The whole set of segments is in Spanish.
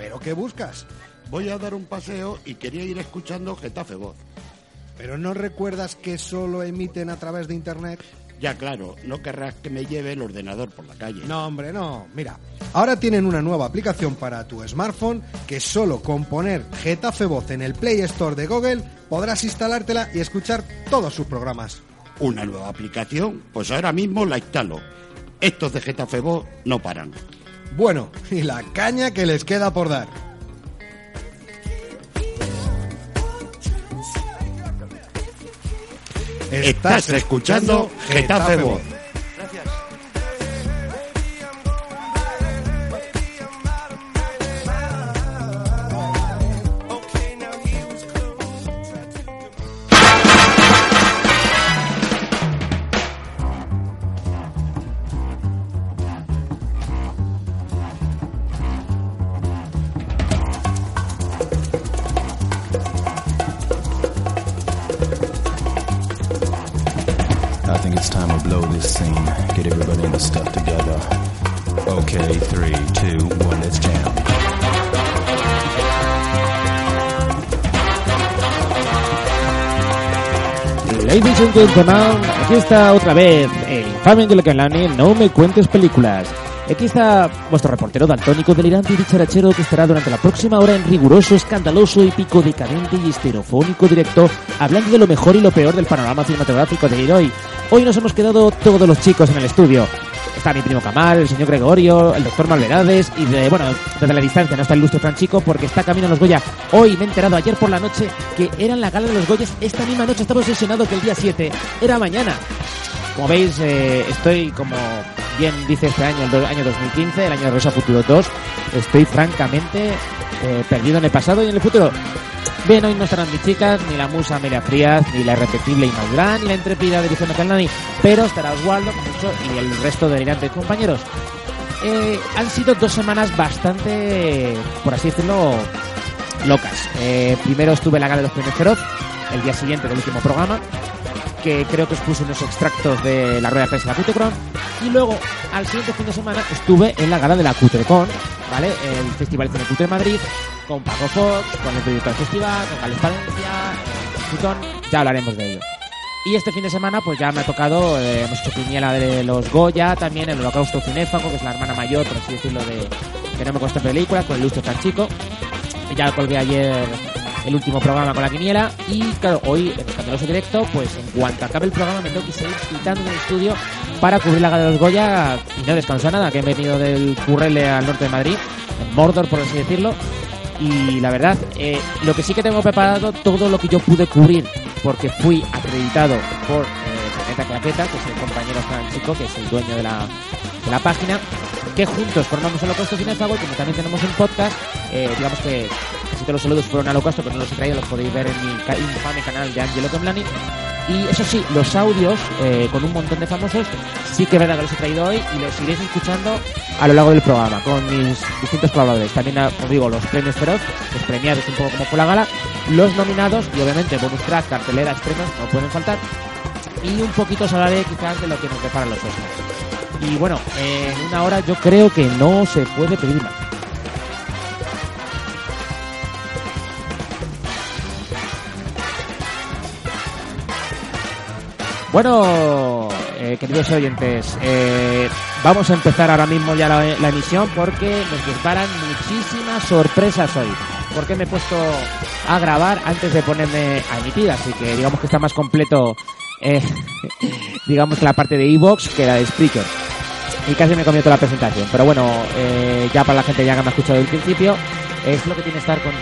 ¿Pero qué buscas? Voy a dar un paseo y quería ir escuchando Getafe Voz. ¿Pero no recuerdas que solo emiten a través de Internet? Ya claro, no querrás que me lleve el ordenador por la calle. No, hombre, no. Mira, ahora tienen una nueva aplicación para tu smartphone que solo con poner Getafe Voz en el Play Store de Google podrás instalártela y escuchar todos sus programas. ¿Una nueva aplicación? Pues ahora mismo la instalo. Estos de Getafe Voz no paran. Bueno, y la caña que les queda por dar. Estás escuchando Getafe Voz. Gentlemen, aquí está otra vez el infame Canlani, no me cuentes películas. Aquí está vuestro reportero daltónico, delirante y dicharachero que estará durante la próxima hora en riguroso, escandaloso, épico, decadente y esterofónico directo, hablando de lo mejor y lo peor del panorama cinematográfico de hoy. Hoy nos hemos quedado todos los chicos en el estudio. Está mi primo Kamal, el señor Gregorio, el doctor Malverades y de, bueno, desde la distancia no está el ilustre Franchico porque está camino a los Goya. Hoy me he enterado ayer por la noche que era la gala de los Goyas esta misma noche. Estaba obsesionado que el día 7 era mañana. Como veis, eh, estoy como bien dice este año, el año 2015, el año de Rosa Futuro 2. Estoy francamente eh, perdido en el pasado y en el futuro. Bien, hoy no estarán mis chicas, ni la musa Amelia Frías, ni la irrepetible Inma ni la intrépida Dirección Calnani, pero estará Oswaldo, como dicho, y el resto de delirantes compañeros. Eh, han sido dos semanas bastante, por así decirlo, locas. Eh, primero estuve en la gala de los premios Feroz, el día siguiente del último programa, que creo que os puse unos extractos de la rueda de prensa de la Cutrecon. Y luego, al siguiente fin de semana, estuve en la gala de la Cutrecon, ¿vale? El Festival Cine Cutre Madrid, con Paco Fox, con el proyecto del festival, con Gales Palencia, con ya hablaremos de ello. Y este fin de semana, pues ya me ha tocado, eh, hemos hecho quiniela de los Goya, también el Holocausto Cinéfago, que es la hermana mayor, por así decirlo, de que no me cuesta películas, con el Ilustre tan chico. Ya colgué ayer el último programa con la quiniela y claro, hoy en Escandaloso Directo, pues en cuanto acabe el programa me tengo que seguir quitando en el estudio para cubrir la gala de los Goya y no descanso nada, que he venido del Currele al norte de Madrid, en Mordor por así decirlo, y la verdad, eh, lo que sí que tengo preparado, todo lo que yo pude cubrir, porque fui acreditado por eh, Planeta Claqueta, que es el compañero Fran Chico, que es el dueño de la, de la página, que juntos formamos Holocausto Cinéfago y como también tenemos un podcast, eh, digamos que casi todos los saludos fueron a Holocausto, pero no los he traído, los podéis ver en mi infame canal de Angelo Comlani. Y eso sí, los audios eh, con un montón de famosos sí que es verdad que los he traído hoy y los iréis escuchando a lo largo del programa con mis distintos colaboradores. También, como digo, los premios feroz, los premiados un poco como fue la gala, los nominados y obviamente bonus track, cartelera, estrenos, no pueden faltar. Y un poquito os hablaré quizás de lo que nos preparan los Oscars. Y bueno, en una hora yo creo que no se puede pedir más. Bueno, eh, queridos oyentes, eh, vamos a empezar ahora mismo ya la, emisión porque nos disparan muchísimas sorpresas hoy. Porque me he puesto a grabar antes de ponerme a emitir, así que digamos que está más completo, eh, digamos que la parte de Evox que la de Spreaker. Y casi me comió toda la presentación. Pero bueno, eh, ya para la gente ya que me ha escuchado desde el principio, es lo que tiene estar con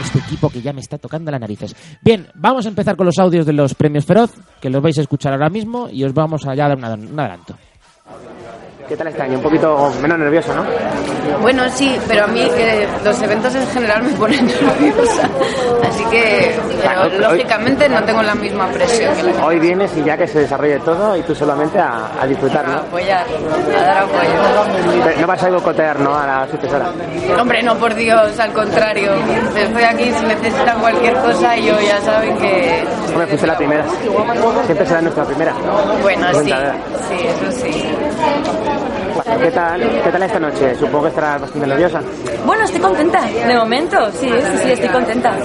este equipo que ya me está tocando las narices. Bien, vamos a empezar con los audios de los premios Feroz, que los vais a escuchar ahora mismo y os vamos a ya dar un adelanto. ¿Qué tal este año? Un poquito menos nervioso, ¿no? Bueno, sí, pero a mí eh, los eventos en general me ponen nerviosa. Así que, pero Hoy- lógicamente no tengo la misma presión que la que Hoy vienes y ya que se desarrolle todo y tú solamente a, a disfrutar, a apoyar, a dar apoyo. No vas a boicotear, ¿no? A la sucesora. Hombre, no, por Dios, al contrario. Estoy aquí si necesitan cualquier cosa yo ya saben que... Hombre, fuiste la primera. Siempre será nuestra primera. Bueno, sí, sí, eso sí. ¿Qué tal, ¿Qué tal esta noche? Supongo que estarás bastante nerviosa. Bueno, estoy contenta. De momento, sí, sí, sí, estoy contenta.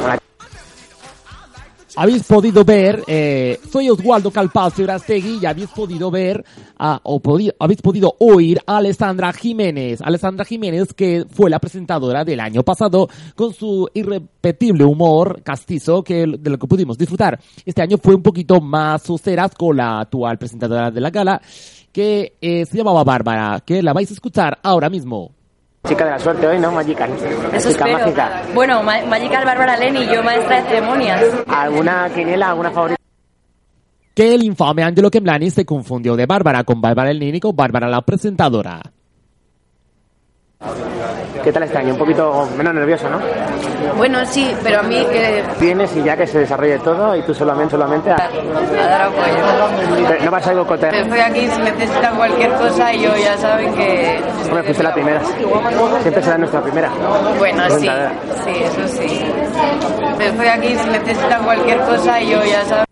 Habéis podido ver, eh, soy Oswaldo Calpacio Grastegui y habéis podido ver, ah, o podi- habéis podido oír a Alessandra Jiménez. Alessandra Jiménez, que fue la presentadora del año pasado, con su irrepetible humor castizo, que de lo que pudimos disfrutar. Este año fue un poquito más suceras con la actual presentadora de la gala, que eh, se llamaba Bárbara, que la vais a escuchar ahora mismo. Chica de la suerte hoy, ¿no? Magical. Eso Chica espero. mágica. Bueno, Ma- Magical Bárbara Leni, yo maestra de ceremonias. ¿Alguna quiniela, alguna favorita? Que el infame Angelo Kemlani se confundió de Bárbara con Bárbara el Nini con Bárbara la presentadora. ¿Qué tal este año? Un poquito menos nervioso, ¿no? Bueno, sí, pero a mí que Vienes y ya que se desarrolle todo y tú solamente, solamente a... a dar apoyo. No vas a cotear. Estoy aquí si necesitan cualquier cosa y yo ya saben que... Hombre, fuiste la primera. Siempre será nuestra primera. Bueno, sí, Presentadora. sí, eso sí. Estoy aquí si necesitan cualquier cosa y yo ya saben.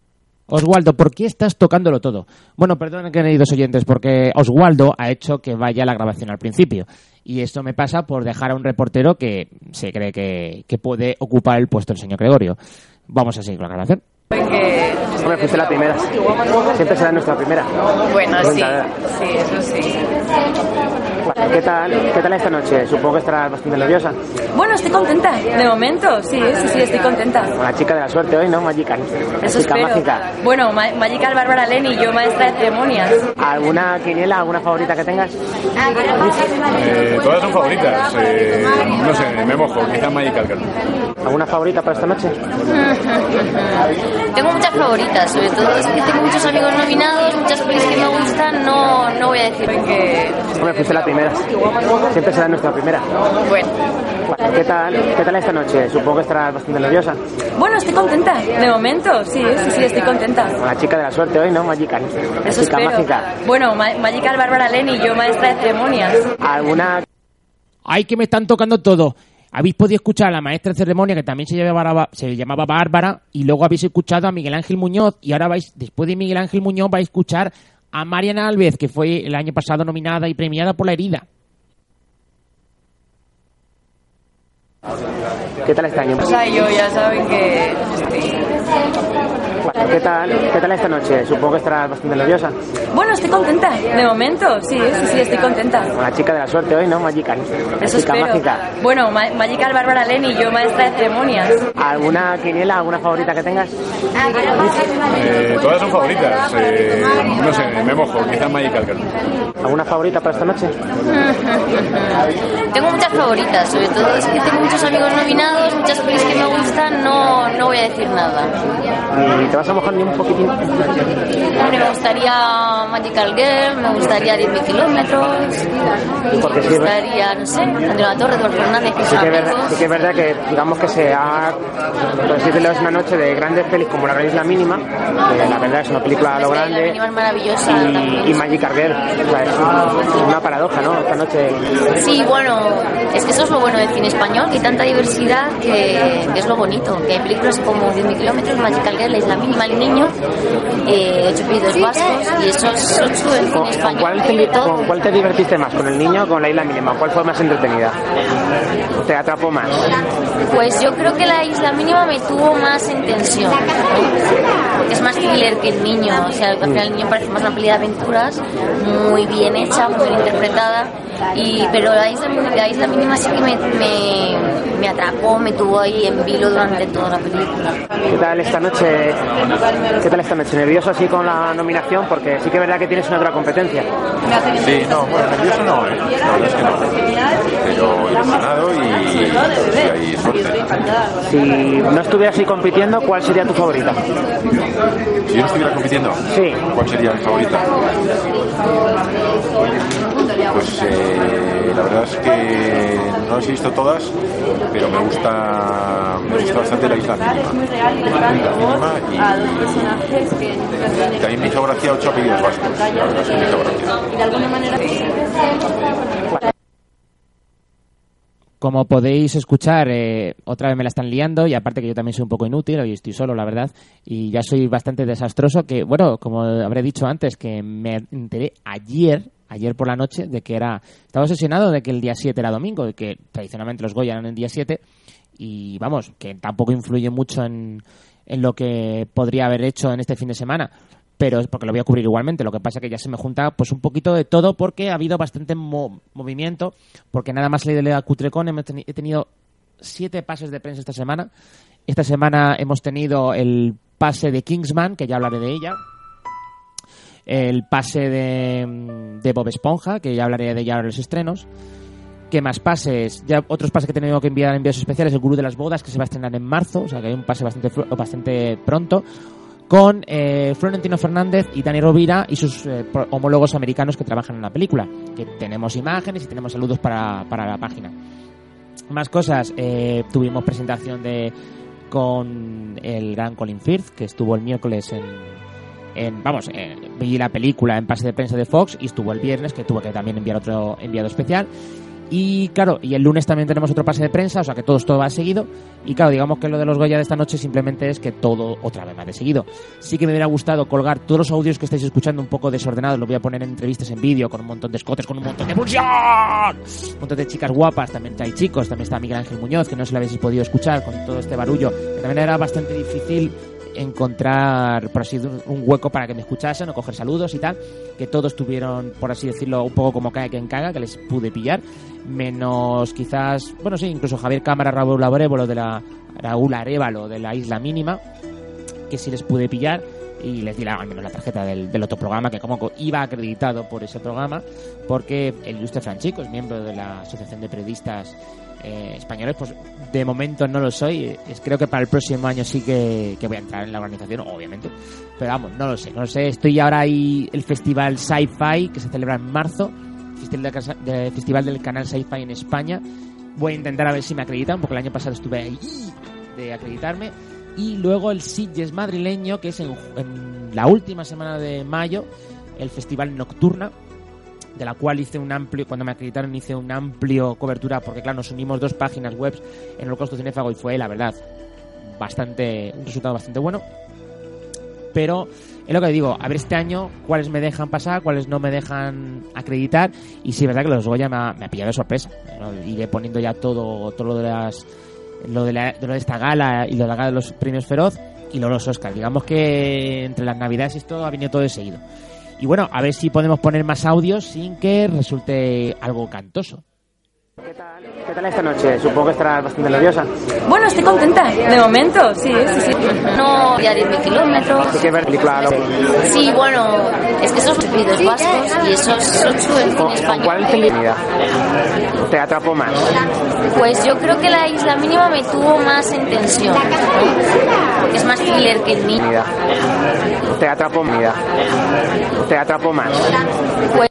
Oswaldo, ¿por qué estás tocándolo todo? Bueno, perdonen, queridos oyentes, porque Oswaldo ha hecho que vaya la grabación al principio. Y esto me pasa por dejar a un reportero que se cree que, que puede ocupar el puesto del señor Gregorio. Vamos a seguir con la grabación. Hombre, fuiste la primera. Siempre será nuestra primera. Bueno, sí, sí, eso sí. ¿Qué tal, ¿Qué tal esta noche? Supongo que estarás bastante nerviosa. Bueno, estoy contenta. De momento, sí, sí, sí, estoy contenta. La chica de la suerte hoy, ¿no? Magical. Eso Chica espero. mágica. Bueno, Ma- Magical Bárbara Leni, yo maestra de ceremonias. ¿Alguna quiniela, alguna favorita que tengas? Eh, todas son favoritas. Eh, no sé, me mojo, quizá Magical Girl. ¿Alguna favorita para esta noche? Tengo muchas favoritas, sobre todo es que tengo muchos amigos nominados, muchas pelis que me gustan, no, no voy a decir Que, Hombre, fuiste la primera. Siempre será nuestra primera. bueno. ¿Qué tal, ¿Qué tal esta noche? Supongo que estarás bastante nerviosa. Bueno, estoy contenta. De momento, sí, sí, sí, estoy contenta. La chica de la suerte hoy, ¿no? Magical. Eso chica espero. mágica. Bueno, Ma- Magical Bárbara Leni, yo maestra de ceremonias. ¿Alguna ¡Ay, que me están tocando todo! Habéis podido escuchar a la maestra de ceremonia, que también se llamaba, se llamaba Bárbara, y luego habéis escuchado a Miguel Ángel Muñoz, y ahora vais, después de Miguel Ángel Muñoz, vais a escuchar a Mariana Alves, que fue el año pasado nominada y premiada por La Herida. ¿Qué tal este año? O sea, yo ya saben que... sí. ¿Qué tal, ¿Qué tal esta noche? Supongo que estarás bastante nerviosa. Bueno, estoy contenta. De momento, sí, sí, sí, estoy contenta. La chica de la suerte hoy, ¿no? Magical. Eso chica espero. mágica. Bueno, Ma- Magical Bárbara Leni, yo maestra de ceremonias. ¿Alguna quiniela, alguna favorita que tengas? Eh, todas son favoritas. Eh, no sé, me mojo, quizá Magical Girl. ¿Alguna favorita para esta noche? Tengo muchas favoritas, sobre todo es que tengo muchos amigos nominados, muchas pelis que me gustan, no, no voy a decir nada. ¿Y te vas a mojar ni un poquitín? Hombre, me gustaría Magical Girl, me gustaría 10.000 kilómetros, me gustaría, no sé, Andrea La Torre, Eduardo Fernández, Sí que, es verdad, sí que es verdad que digamos que se ha, por decirlo, es una noche de grandes pelis como La Gran Isla Mínima, que la verdad es una película a lo grande, mínima es maravillosa y, también. y Magic Girl, o sea, es un- una paradoja, ¿no? Esta noche Sí, bueno, es que eso es lo bueno del cine español, que hay tanta diversidad que, que es lo bonito. Que hay películas como 10.000 kilómetros, Magical Girl, La Isla Mínima, El Niño, eh, Ocho Pedidos Vascos, y eso es ocho del ¿Con, español. cuál te, con cuál te divertiste más? ¿Con el niño o con la isla mínima? ¿Cuál fue más entretenida? ¿Te atrapó más? Pues yo creo que La Isla Mínima me tuvo más en tensión. es más thriller que El Niño. O sea, al final El Niño parece más una peli de aventuras, muy bien hecha, muy bien interpretada. Y, pero la isla, la isla mínima sí que me, me, me atrapó, me tuvo ahí en vilo durante toda la película. ¿Qué tal esta noche? ¿Qué tal esta noche? ¿Nervioso así con la nominación? Porque sí que es verdad que tienes una otra competencia. Sí, no, bueno, nervioso no, ¿eh? La verdad es que no. Pero ilusionado y, y hay suerte. Si no estuvieras así compitiendo, ¿cuál sería tu favorita? Si yo no estuviera compitiendo, Sí. ¿cuál sería mi favorita? Pues eh, la verdad es que no las he visto todas, pero me gusta, me gusta bastante la isla mínima. La isla mínima y, y también me hizo gracia ocho apellidos vascos. La verdad es que me hizo gracia. Como podéis escuchar, eh, otra vez me la están liando y aparte que yo también soy un poco inútil, hoy estoy solo, la verdad, y ya soy bastante desastroso, que bueno, como habré dicho antes, que me enteré ayer, ayer por la noche de que era estaba obsesionado de que el día 7 era domingo, de que tradicionalmente los Goya eran el día 7 y vamos, que tampoco influye mucho en, en lo que podría haber hecho en este fin de semana, pero es porque lo voy a cubrir igualmente. Lo que pasa que ya se me junta pues un poquito de todo porque ha habido bastante mo- movimiento, porque nada más leído la Cutrecon he tenido siete pases de prensa esta semana. Esta semana hemos tenido el pase de Kingsman, que ya hablaré de ella. El pase de, Bob Esponja, que ya hablaré de ahora en los estrenos. ¿Qué más pases? Ya otros pases que he tenido que enviar envíos especiales, el Gurú de las Bodas, que se va a estrenar en marzo, o sea que hay un pase bastante, bastante pronto, con eh, Florentino Fernández y Dani Rovira y sus eh, homólogos americanos que trabajan en la película, que tenemos imágenes y tenemos saludos para, para la página. Más cosas, eh, tuvimos presentación de con el gran Colin Firth, que estuvo el miércoles en, en vamos, eh, vi la película en pase de prensa de Fox y estuvo el viernes, que tuvo que también enviar otro enviado especial. Y claro, y el lunes también tenemos otro pase de prensa, o sea que todo esto va seguido. Y claro, digamos que lo de los Goya de esta noche simplemente es que todo otra vez va de seguido. Sí que me hubiera gustado colgar todos los audios que estáis escuchando un poco desordenados, los voy a poner en entrevistas en vídeo con un montón de escotes, con un montón de pulsión, un montón de chicas guapas, también hay chicos, también está Miguel Ángel Muñoz, que no se lo habéis podido escuchar con todo este barullo, que también era bastante difícil encontrar, por así decirlo, un hueco para que me escuchasen o coger saludos y tal, que todos tuvieron, por así decirlo, un poco como cae quien caga, que les pude pillar, menos quizás, bueno, sí, incluso Javier Cámara, Raúl Arévalo de la Raúl Arevalo de la Isla Mínima, que sí les pude pillar y les di la- al menos la tarjeta del, del otro programa que como co- iba acreditado por ese programa porque el ilustre Franchico es miembro de la Asociación de Periodistas eh, Españoles pues de momento no lo soy. Creo que para el próximo año sí que, que voy a entrar en la organización obviamente. Pero vamos no lo sé no lo sé. Estoy ahora ahí el festival Sci-Fi que se celebra en marzo. Festival del canal Sci-Fi en España. Voy a intentar a ver si me acreditan porque el año pasado estuve ahí de acreditarme. Y luego el Sitges madrileño, que es en, en la última semana de mayo, el Festival Nocturna, de la cual hice un amplio, cuando me acreditaron hice un amplio cobertura, porque claro, nos unimos dos páginas web en el costo cinéfago y fue, la verdad, bastante, un resultado bastante bueno. Pero es lo que digo, a ver este año cuáles me dejan pasar, cuáles no me dejan acreditar. Y sí, verdad que los Goya me ha, me ha pillado de sorpresa. Iré poniendo ya todo, todo lo de las lo de, la- de lo de esta gala y lo de la gala de los premios Feroz y luego los Oscars. Digamos que entre las navidades esto ha venido todo de seguido. Y bueno, a ver si podemos poner más audios sin que resulte algo cantoso. ¿Qué tal esta noche? Supongo que estarás bastante nerviosa. Bueno, estoy contenta, de momento, sí, sí, sí. No, ya 10.000 kilómetros. Hay que ver película lo- Sí, bueno, es que esos apellidos vascos y esos su en ¿Con, español. ¿Cuál te atrapó más? Pues yo creo que la isla mínima me tuvo más en tensión. Es más thriller que el mío. Intimidad. Te atrapó más. Te atrapó más. Pues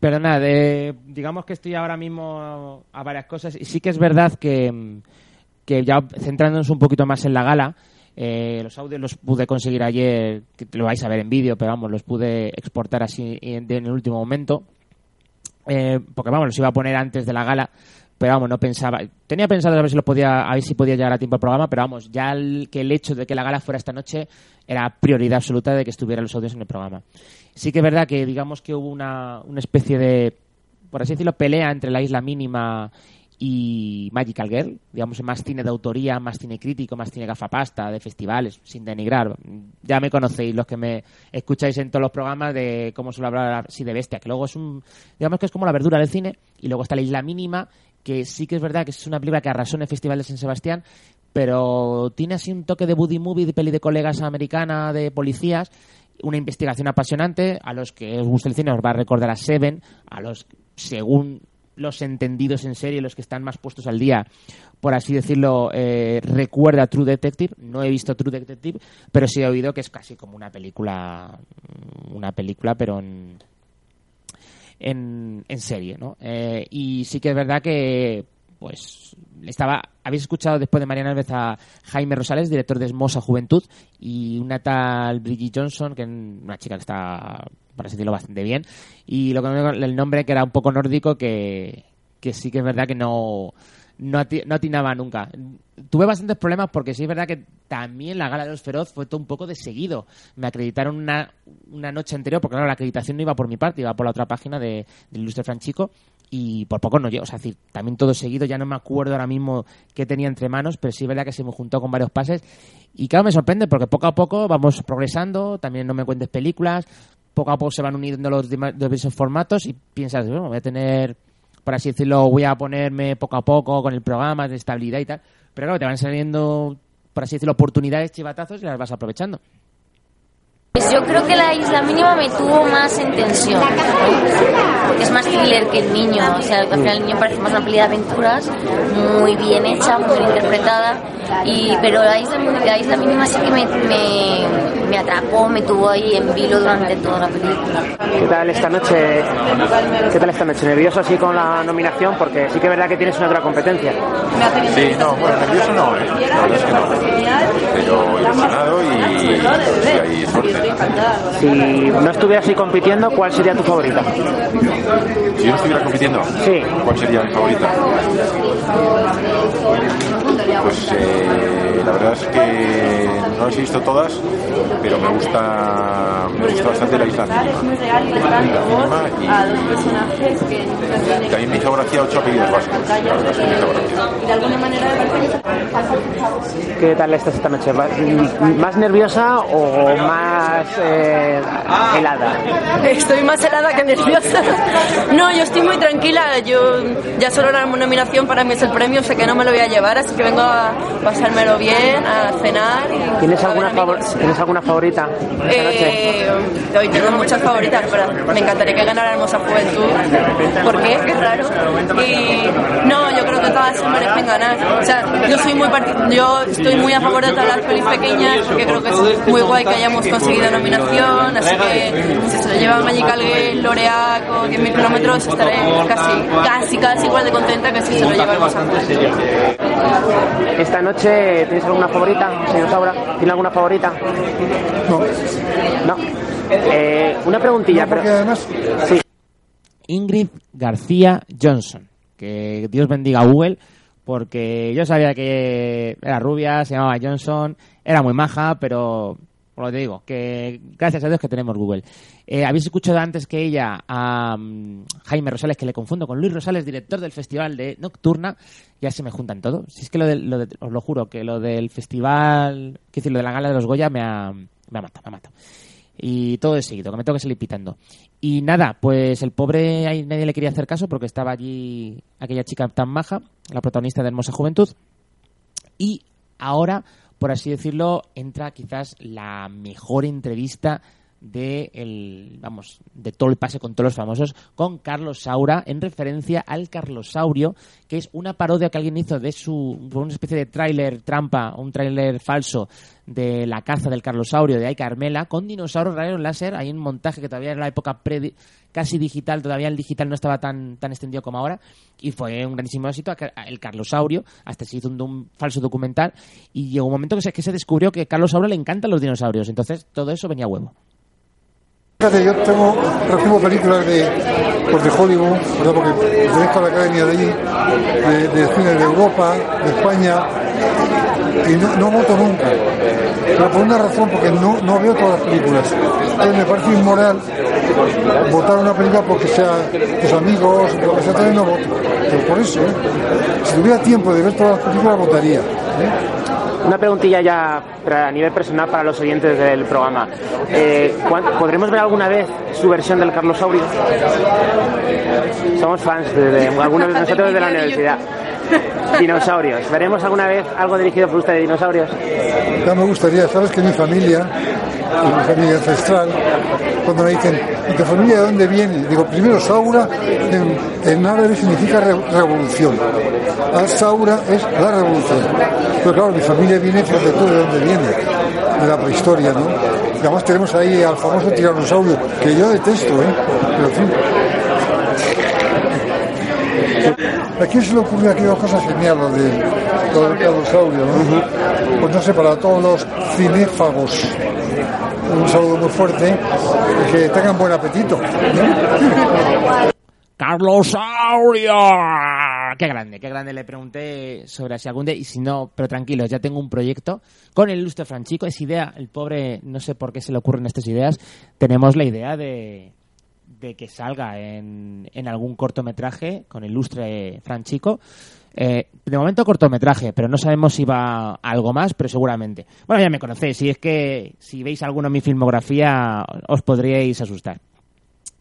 Pero nada, de- digamos que estoy ahora mismo a varias cosas y sí que es verdad que, que ya centrándonos un poquito más en la gala, eh, los audios los pude conseguir ayer, que lo vais a ver en vídeo, pero vamos, los pude exportar así en, en el último momento, eh, porque vamos, los iba a poner antes de la gala, pero vamos, no pensaba, tenía pensado a ver si los podía, a ver si podía llegar a tiempo al programa, pero vamos, ya el, que el hecho de que la gala fuera esta noche era prioridad absoluta de que estuvieran los audios en el programa. Sí que es verdad que digamos que hubo una, una especie de, por así decirlo, pelea entre la isla mínima y Magical Girl, digamos, más cine de autoría, más cine crítico, más cine gafapasta, de festivales, sin denigrar. Ya me conocéis los que me escucháis en todos los programas de cómo suelo hablar así de bestia, que luego es un, digamos que es como la verdura del cine, y luego está la isla mínima, que sí que es verdad que es una película que arrasó en el Festival de San Sebastián, pero tiene así un toque de buddy movie, de peli de colegas americana, de policías, una investigación apasionante, a los que os gusta el cine os va a recordar a Seven, a los, según los entendidos en serie, los que están más puestos al día, por así decirlo, eh, recuerda a True Detective. No he visto True Detective, pero sí he oído que es casi como una película, una película, pero en, en, en serie, ¿no? Eh, y sí que es verdad que, pues, estaba, habéis escuchado después de Mariana Alves a Jaime Rosales, director de Esmosa Juventud, y una tal Bridget Johnson, que es una chica que está, por así decirlo, bastante bien, y lo que el nombre que era un poco nórdico, que, que sí que es verdad que no no, ati- no atinaba nunca. Tuve bastantes problemas porque sí es verdad que también la gala de los feroz fue todo un poco de seguido. Me acreditaron una, una noche anterior, porque claro, la acreditación no iba por mi parte, iba por la otra página de, Ilustre Franchico y por poco no llegó. O sea, decir, también todo seguido, ya no me acuerdo ahora mismo qué tenía entre manos, pero sí es verdad que se me juntó con varios pases. Y claro, me sorprende porque poco a poco vamos progresando, también no me cuentes películas, poco a poco se van uniendo los diversos formatos y piensas, bueno, voy a tener, por así decirlo, voy a ponerme poco a poco con el programa de estabilidad y tal. Pero claro, te van saliendo, por así decirlo, oportunidades, chivatazos y las vas aprovechando. Pues yo creo que la isla mínima me tuvo más en tensión, ¿no? porque es más thriller que el niño, o sea, al final el niño parece más una peli de aventuras, muy bien hecha, muy bien interpretada, y, pero la isla, la isla mínima sí que me, me, me atrapó, me tuvo ahí en vilo durante toda la película. ¿Qué tal esta noche? ¿Qué tal esta noche? ¿Nervioso así con la nominación? Porque sí que es verdad que tienes una otra competencia. Sí, no, bueno, nervioso no, ¿eh? Verdad es que no. Pero ilusionado y, y hay suerte. Si no estuvieras ahí compitiendo, ¿cuál sería tu favorita? Si yo no estuviera compitiendo, Sí. ¿cuál sería mi favorita? Pues eh, la verdad es que no las he visto todas, pero me gusta, me gusta bastante la isla mínima. Y también me hizo gracia ocho apellidos básicos. La verdad es que me hizo gracia. ¿Qué tal estás esta noche? ¿Va- ¿Más nerviosa o más eh, helada? Estoy más helada que nerviosa. No, yo estoy muy tranquila. Yo ya solo la nominación para mí es el premio, sé que no me lo voy a llevar, así que vengo a pasármelo bien, a cenar. Y ¿Tienes a alguna, favor- amigos. ¿Tienes alguna favorita esta noche? Eh, hoy tengo muchas favoritas, pero me encantaría que ganara Hermosa Juventud. ¿Por qué? Qué raro. Y no, yo creo que todas se merecen ganar. O sea, yo soy muy yo estoy muy a favor de todas las pelis pequeñas porque creo que es muy guay que hayamos conseguido nominación. Así que si se lo lleva Magical Gale, L'Oreal o 10.000 kilómetros, estaré casi, casi, casi igual de contenta que si se lo lleva Juventud. ¿Esta noche tienes alguna favorita, señor Saura? ¿Tiene alguna favorita? No. No. Eh, una preguntilla, No, pero... además Sí. Ingrid García Johnson. Que Dios bendiga a Google, porque yo sabía que era rubia, se llamaba Johnson, era muy maja, pero por lo digo, que gracias a Dios que tenemos Google. Eh, Habéis escuchado antes que ella a mm, Jaime Rosales, que le confundo con Luis Rosales, director del festival de Nocturna, ya se me juntan todo. Si es que lo, del- lo de- os lo juro, que lo del festival, que decir, lo de la gala de los Goya me ha, me ha matado, me ha matado y todo de seguido, que me tengo que salir pitando. Y nada, pues el pobre ahí nadie le quería hacer caso porque estaba allí aquella chica tan maja, la protagonista de Hermosa Juventud. Y ahora, por así decirlo, entra quizás la mejor entrevista de el vamos de todo el pase con todos los famosos con Carlos Saura en referencia al Carlosaurio que es una parodia que alguien hizo de su una especie de tráiler trampa un tráiler falso de la caza del Carlosaurio de Ay Carmela con dinosaurios rayos láser. Hay un montaje que todavía era la época casi digital todavía el digital no estaba tan tan extendido como ahora y fue un grandísimo éxito. El Carlosaurio hasta se hizo un, un falso documental y llegó un momento que se, que se descubrió que Carlos Saura le encantan los dinosaurios entonces todo eso venía a huevo Fíjate, yo tengo, recibo películas de, pues de Hollywood, ¿verdad? porque pertenezco a la academia de allí, de, cine de Europa, de España, y no, no voto nunca. Pero por una razón, porque no, no veo todas las películas. Entonces me parece inmoral votar una película porque sea tus amigos, lo que sea, también no voto. Pero por eso, ¿eh? si tuviera tiempo de ver todas las películas, votaría. ¿eh? Una preguntilla ya a nivel personal para los oyentes del programa. Eh, ¿cuán- ¿Podremos ver alguna vez su versión del Carlosaurio? Somos fans de, de algunos de nosotros de la universidad. Dinosaurios. ¿Veremos alguna vez algo dirigido por usted de dinosaurios? Ya me gustaría, sabes que mi familia, mi familia ancestral, cuando me dicen, ¿y tu familia de dónde viene? Digo, primero Saura en, en árabe significa re- revolución. Al Saura es la revolución. Pero claro, mi familia viene, fíjate tú de dónde viene, de la prehistoria, ¿no? Y además tenemos ahí al famoso tiranosaurio, que yo detesto, ¿eh? Pero en fin. ¿A quién se le ocurrió aquella cosa genial, lo, de, lo del carnosaurio, ¿no? Pues no sé, para todos los cinéfagos, un saludo muy fuerte que tengan buen apetito. Carlosaurio, qué grande, qué grande le pregunté sobre si algún día, y si no, pero tranquilos, ya tengo un proyecto con el ilustre Franchico, es idea, el pobre, no sé por qué se le ocurren estas ideas, tenemos la idea de, de que salga en, en algún cortometraje con ilustre Franchico. Eh, de momento cortometraje, pero no sabemos si va algo más, pero seguramente. Bueno, ya me conocéis, si es que si veis alguno en mi filmografía os podríais asustar.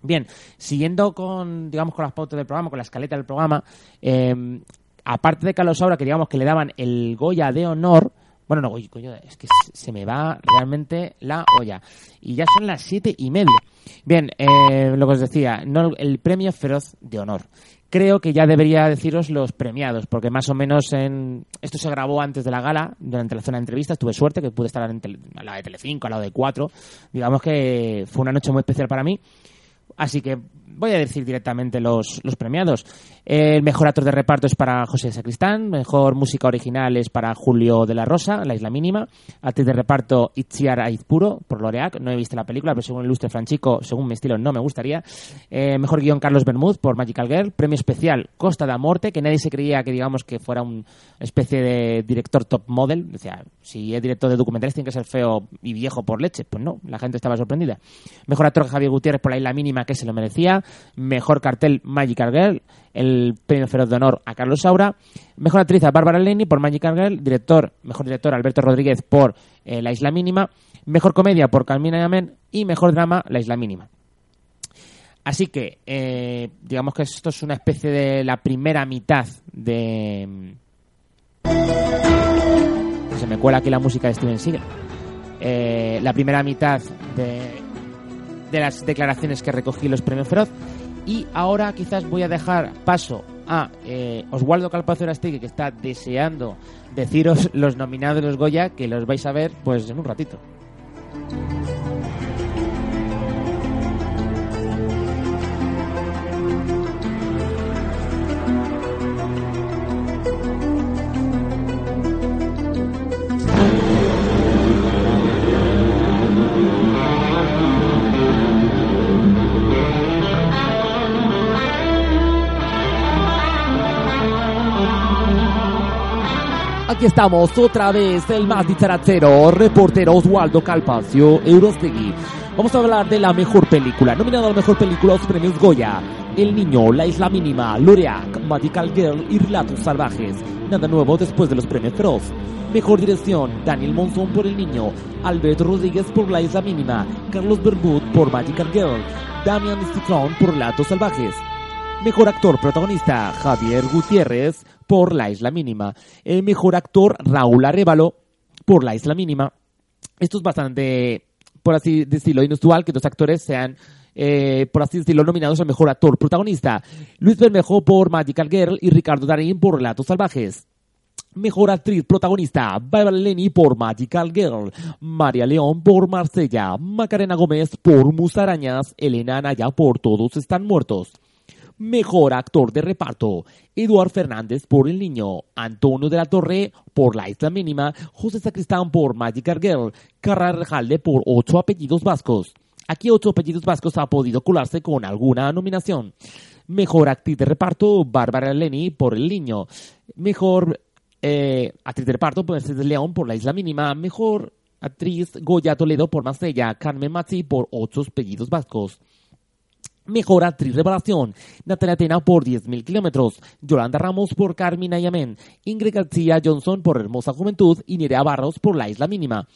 Bien, siguiendo con, digamos, con las pautas del programa, con la escaleta del programa, eh, aparte de Carlos Saura, que digamos que le daban el Goya de honor, bueno, no, coño, es que se- me va realmente la olla. Y ya son las siete y media. Bien, eh, lo que os decía, no, el premio Feroz de honor. Creo que ya debería deciros los premiados, porque más o menos en esto se grabó antes de la gala, durante la zona de entrevistas. Tuve suerte que pude estar en tele- al lado de Telecinco, al lado de Cuatro. Digamos que fue una noche muy especial para mí. Así que voy a decir directamente los, premiados. El mejor actor de reparto es para José Sacristán, mejor música original es para Julio de la Rosa, La Isla Mínima, actriz de reparto Itziar Aizpuro, por Loreac, no he visto la película, pero según el ilustre Franchico, según mi estilo, no me gustaría. Eh, mejor guion Carlos Bermúdez por Magical Girl, premio especial Costa da Morte, que nadie se creía que digamos que fuera una especie de director top model, sea, si es director de documentales tiene que ser feo y viejo por leche, pues no, la gente estaba sorprendida. Mejor actor Javier Gutiérrez por La Isla Mínima, que se lo merecía. Mejor cartel Magical Girl, el premio Feroz de Honor a Carlos Saura. Mejor actriz a Bárbara Leni por Magical Girl. Director, mejor director Alberto Rodríguez por eh, La Isla Mínima. Mejor comedia por Carmina Yamen. Y mejor drama La Isla Mínima. Así que, eh, digamos que esto es una especie de la primera mitad de... Se me cuela aquí la música de Steven Seagal. Eh, la primera mitad de, de las declaraciones que recogí los premios Feroz. Y ahora quizás voy a dejar paso a eh, Oswaldo Calpazo Arastegui, que está deseando deciros los nominados de los Goya, que los vais a ver pues en un ratito. Aquí estamos otra vez, el más dicharachero, reportero Oswaldo Calpacio Eurostegui. Vamos a hablar de la mejor película, nominado a la mejor película los premios Goya. El niño, La isla mínima, Loreac, Magical Girl y Relatos salvajes. Nada nuevo después de los premios Feroz. Mejor dirección, Daniel Monzón por El niño, Alberto Rodríguez por La isla mínima, Carlos Bermud por Magical Girl, Damian Cifrón por Relatos salvajes. Mejor actor protagonista, Javier Gutiérrez por La Isla Mínima. El mejor actor, Raúl Arevalo por La Isla Mínima. Esto es bastante, por así decirlo, inusual que dos actores sean, eh, por así decirlo, nominados al mejor actor protagonista. Luis Bermejo por Magical Girl y Ricardo Darín por Relatos Salvajes. Mejor actriz protagonista, Bárbara Leni por Magical Girl, María León por Marsella, Macarena Gómez por Musarañas, Elena Anaya por Todos están muertos. Mejor actor de reparto, Eduard Fernández por El Niño, Antonio de la Torre por La Isla Mínima, José Sacristán por Magical Girl, Carrera Rejalde por Ocho Apellidos Vascos. Aquí Ocho Apellidos Vascos ha podido colarse con alguna nominación. Mejor actriz de reparto, Bárbara Leni por El Niño. Mejor eh, actriz de reparto, Mercedes León por La Isla Mínima. Mejor actriz, Goya Toledo por Marsella. Carmen Mazzi por Ocho Apellidos Vascos. Mejor actriz revelación, Natalia Tena por 10.000 kilómetros, Yolanda Ramos por Carmina Yamen, Ingrid García Johnson por Hermosa Juventud y Nerea Barros por La Isla Mínima.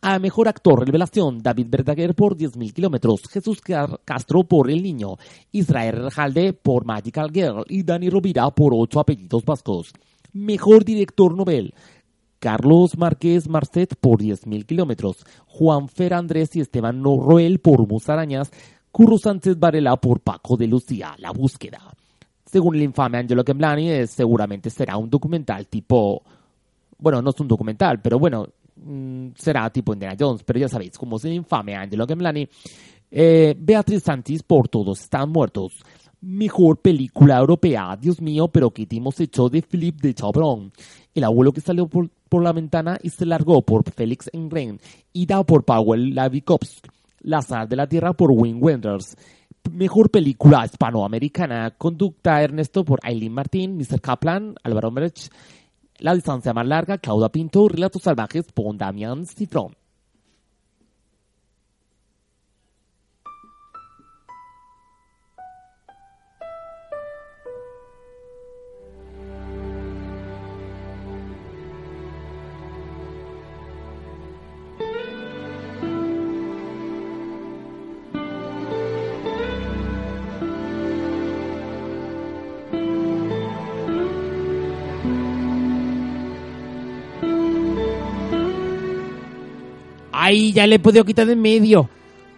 A mejor actor revelación, David Verdaguer por 10.000 kilómetros, Jesús Castro por El Niño, Israel Rejalde por Magical Girl y Dani Rovira por Ocho Apellidos Vascos. Mejor director novel, Carlos Márquez Marcet por 10.000 kilómetros, Juan Fer Andrés y Esteban Roel por Musarañas, Curro Sánchez Varela por Paco de Lucía, La Búsqueda. Según el infame Angelo Kemblani, eh, seguramente será un documental tipo... Bueno, no es un documental, pero bueno, mm, será tipo Indiana Jones, pero ya sabéis, como es el infame Angelo Kemblani. Eh, Beatriz Santis por Todos están muertos. Mejor película europea, Dios mío, pero ¿qué hemos hecho de Philippe de Chabrón? El abuelo que salió por, por la ventana y se largó por Félix Engrain. Ida por Powell Lavikovsk. La sal de la tierra por Wim Wenders. mejor película hispanoamericana, conducta Ernesto por Aileen Martín, Mr. Kaplan, Álvaro Merch, La distancia más larga, Claudia Pinto, Relatos salvajes por Damián Cifrón. Ay, ya le he podido quitar de en medio.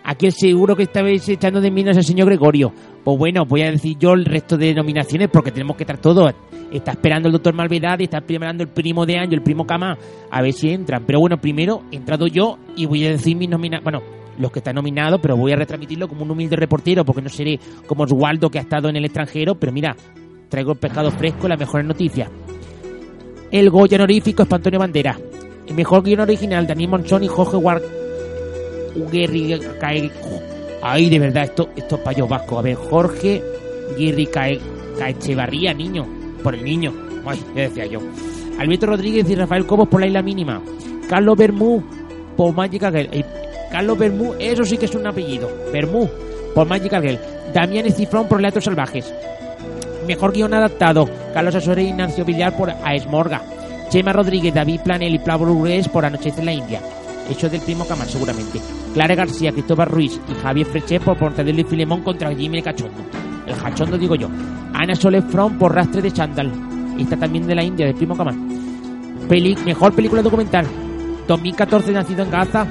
Aquí seguro que estabais echando de menos al señor Gregorio. Pues bueno, voy a decir yo el resto de nominaciones porque tenemos que estar todos. Está esperando el doctor Malvedad y está esperando el primo de Año, el primo Cama, a ver si entran. Pero bueno, primero he entrado yo y voy a decir mis nominaciones. Bueno, los que están nominados, pero voy a retransmitirlo como un humilde reportero porque no seré como Oswaldo que ha estado en el extranjero. Pero mira, traigo el pescado fresco, las mejores noticias. El Goya honorífico es para Antonio Bandera. Mejor guion original, Daniel Monchón y Jorge War... Ay, de verdad, esto, esto es payos vascos. A ver, Jorge Guirri Cae... Caechevarría, niño. Por el niño. Ay, ya decía yo. Alberto Rodríguez y Rafael Cobos por la isla mínima. Carlos Bermú por Magic Girl. Eh, Carlos Bermú, eso sí que es un apellido. Bermú por Magic Girl. Damián Cifrón por Relatos Salvajes. Mejor guion adaptado. Carlos Asore y Nancio Villar por Aesmorga. Chema Rodríguez, David Planel y Pablo Urres por Anochece en la India. Hecho del primo Camar, seguramente. Clara García, Cristóbal Ruiz y Javier Freché por Portadelo y Filemón contra Jimmy el Cachondo. El Cachondo, digo yo. Ana Soles Front por Rastre de Chandal. Está también de la India, del primo Camar. Peli mejor película documental. 2014, Nacido en Gaza.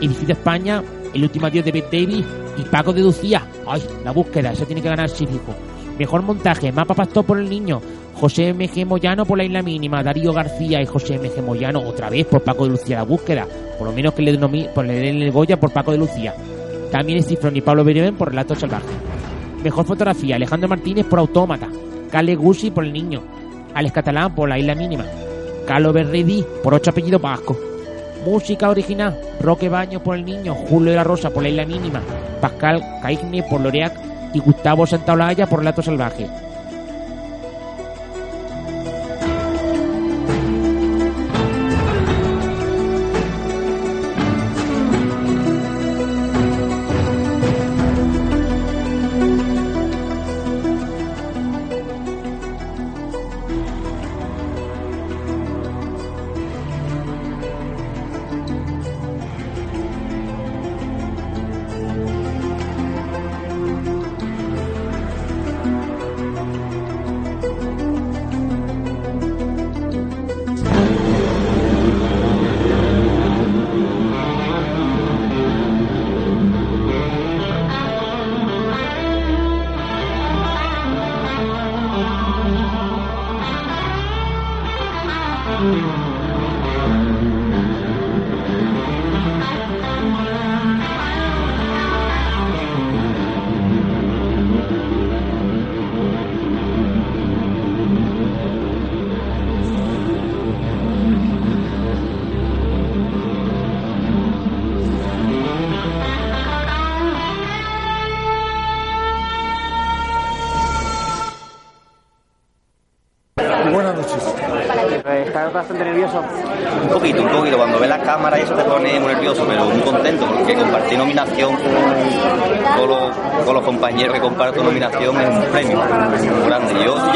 Edificio España. El último adiós de Beth Davis. Y Paco de Lucía. Ay, la búsqueda, eso tiene que ganar sí. Mejor montaje. Mapa Pastor por el niño. José M.G. Moyano por la isla mínima, Darío García y José M.G. Moyano otra vez por Paco de Lucía la búsqueda, por lo menos que le por le den el Goya por Paco de Lucía. También Cifrón y Pablo Bereben por Relatos Salvajes. Mejor fotografía, Alejandro Martínez por Autómata, Cale Gussi por El Niño, Alex Catalán por La Isla Mínima, Carlos Berredi por Ocho Apellidos Vascos. Música original, Roque Baño por El Niño, Julio de la Rosa por La Isla Mínima, Pascal Caigne por Loreac y Gustavo Santaolalla por Relatos Salvajes. Buenas nominación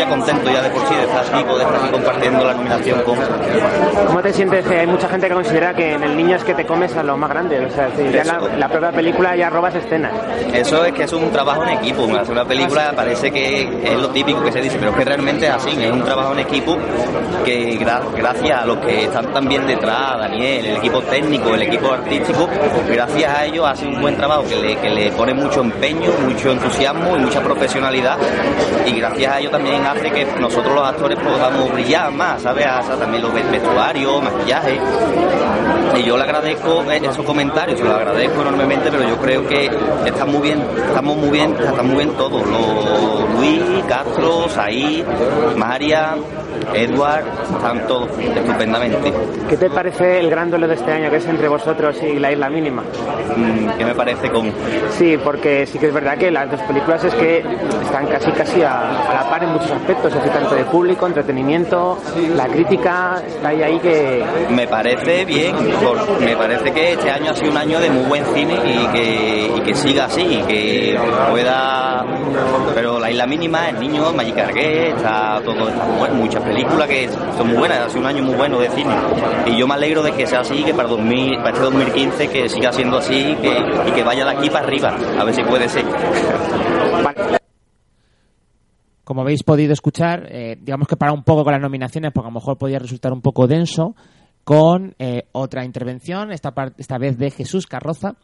contento ya de por sí de estar aquí, poder estar aquí compartiendo la nominación con... ¿Cómo te sientes? Eh, Hay mucha gente que considera que en el niño es que te comes a lo más grande. O sea, si ya la, la propia película ya robas escenas. Eso es que es un trabajo en equipo. Hacer una película parece que es lo típico que se dice, pero es que realmente es así. Es un trabajo en equipo que gra- gracias a los que están también detrás, Daniel, el equipo técnico, el equipo artístico, gracias a ellos hace un buen trabajo que le, que le pone mucho empeño, mucho entusiasmo y mucha profesionalidad. Y gracias a ello también hace que nosotros los actores podamos brillar más, ¿sabes? O también los vestuarios, maquillaje. Y yo le agradezco eh, esos comentarios, se los agradezco enormemente, pero yo creo que están muy bien, estamos muy bien, están muy bien todos. Luis, Castro, Saí, María, Edward, están todos estupendamente. ¿Qué te parece el gran duelo de este año que es entre vosotros y la isla mínima? Mm, ¿Qué me parece con...? Sí, porque sí que es verdad que las dos películas es que están casi casi a, a la par en muchos aspectos, decir, tanto de público, entretenimiento, la crítica, está ahí, ahí que... Me parece bien, por- me parece que este año ha sido un año de muy buen cine y que, y que siga así, y que pueda... Pero La Isla Mínima, El Niño, Magic Arqué, está todo, está muy bueno, muchas películas que son muy buenas, ha sido un año muy bueno de cine. Y yo me alegro de que sea así, que para, 2000, para este 2015 que siga siendo así que, y que vaya de aquí para arriba, a ver si puede ser. Como habéis podido escuchar, eh, digamos que para un poco con las nominaciones, porque a lo mejor podía resultar un poco denso, con eh, otra intervención, esta, esta vez de Jesús Carroza,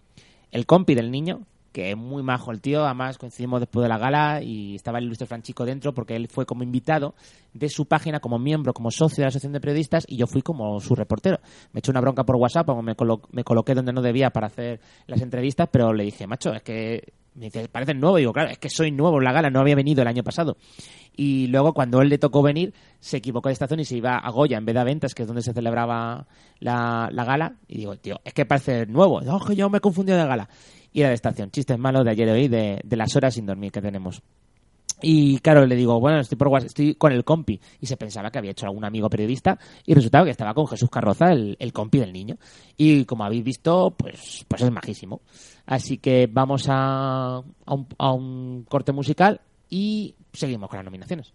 el compi del niño, que es muy majo el tío, además coincidimos después de la gala y estaba el ilustre Franchico dentro porque él fue como invitado de su página como miembro, como socio de la Asociación de Periodistas y yo fui como su reportero. Me echó una bronca por WhatsApp, me, colo- me coloqué donde no debía para hacer las entrevistas, pero le dije, macho, es que me dice, pareces nuevo. Digo, claro, es que soy nuevo en la gala, no había venido el año pasado. Y luego, cuando él le tocó venir, se equivocó de estación y se iba a Goya en vez de a Ventas, que es donde se celebraba la, la gala. Y digo, tío, es que parece nuevo. No, que yo me he confundido de gala. Y era de estación. Chistes malos de ayer y hoy, de, las horas sin dormir que tenemos. Y claro, le digo, bueno, estoy por WhatsApp, estoy con el compi. Y se pensaba que había hecho algún amigo periodista. Y resultaba que estaba con Jesús Carroza, el, el compi del niño. Y como habéis visto, pues, pues es majísimo. Así que vamos a, a, un, a un corte musical y seguimos con las nominaciones.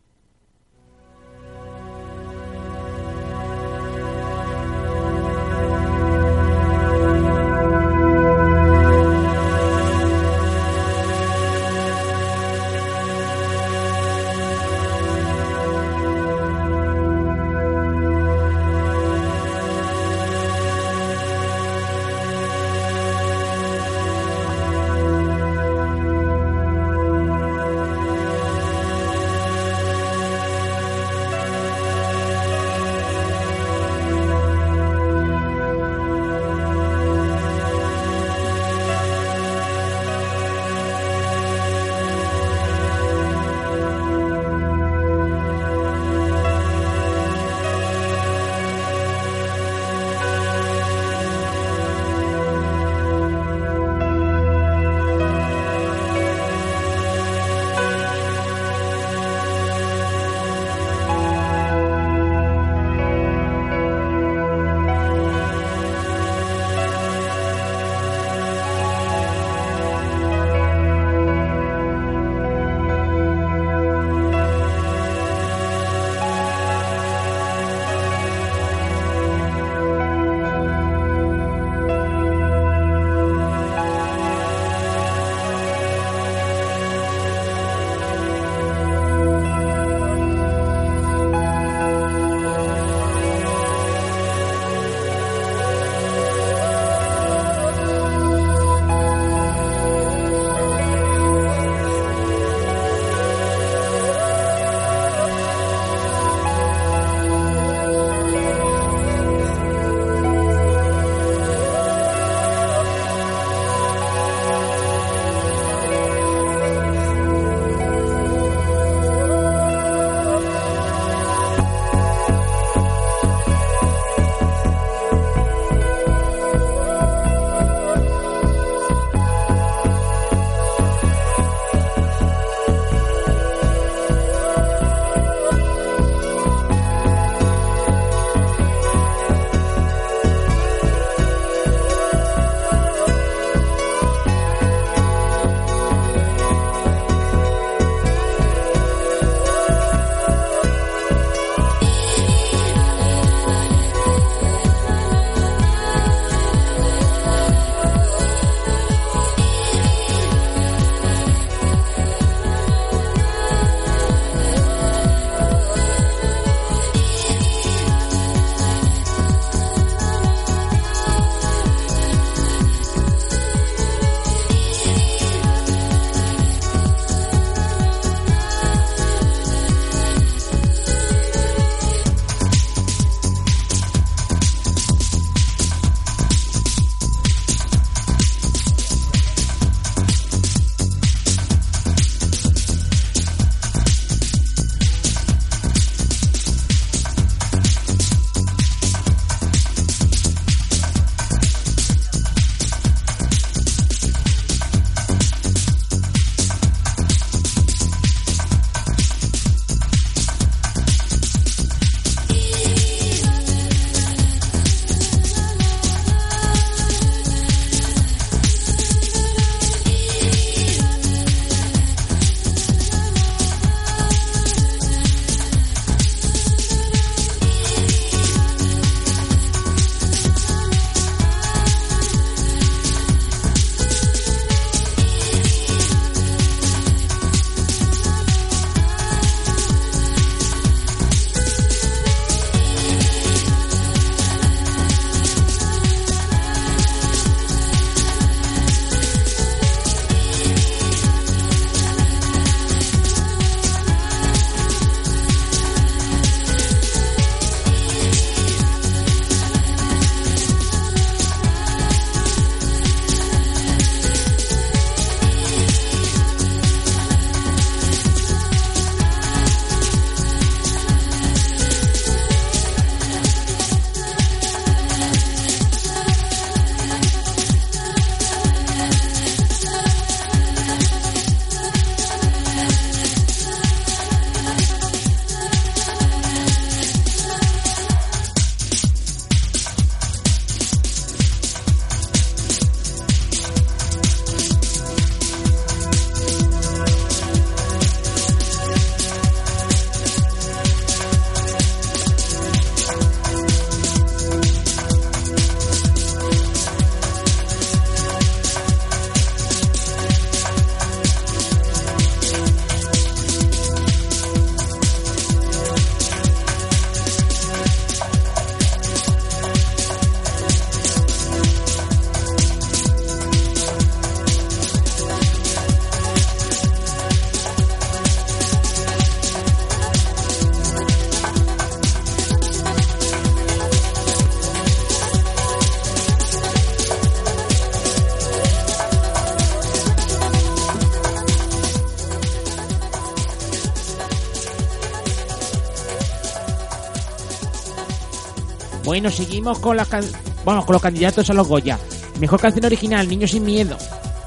Bueno, seguimos con las can- vamos, con los candidatos a los Goya. Mejor canción original, Niño sin miedo.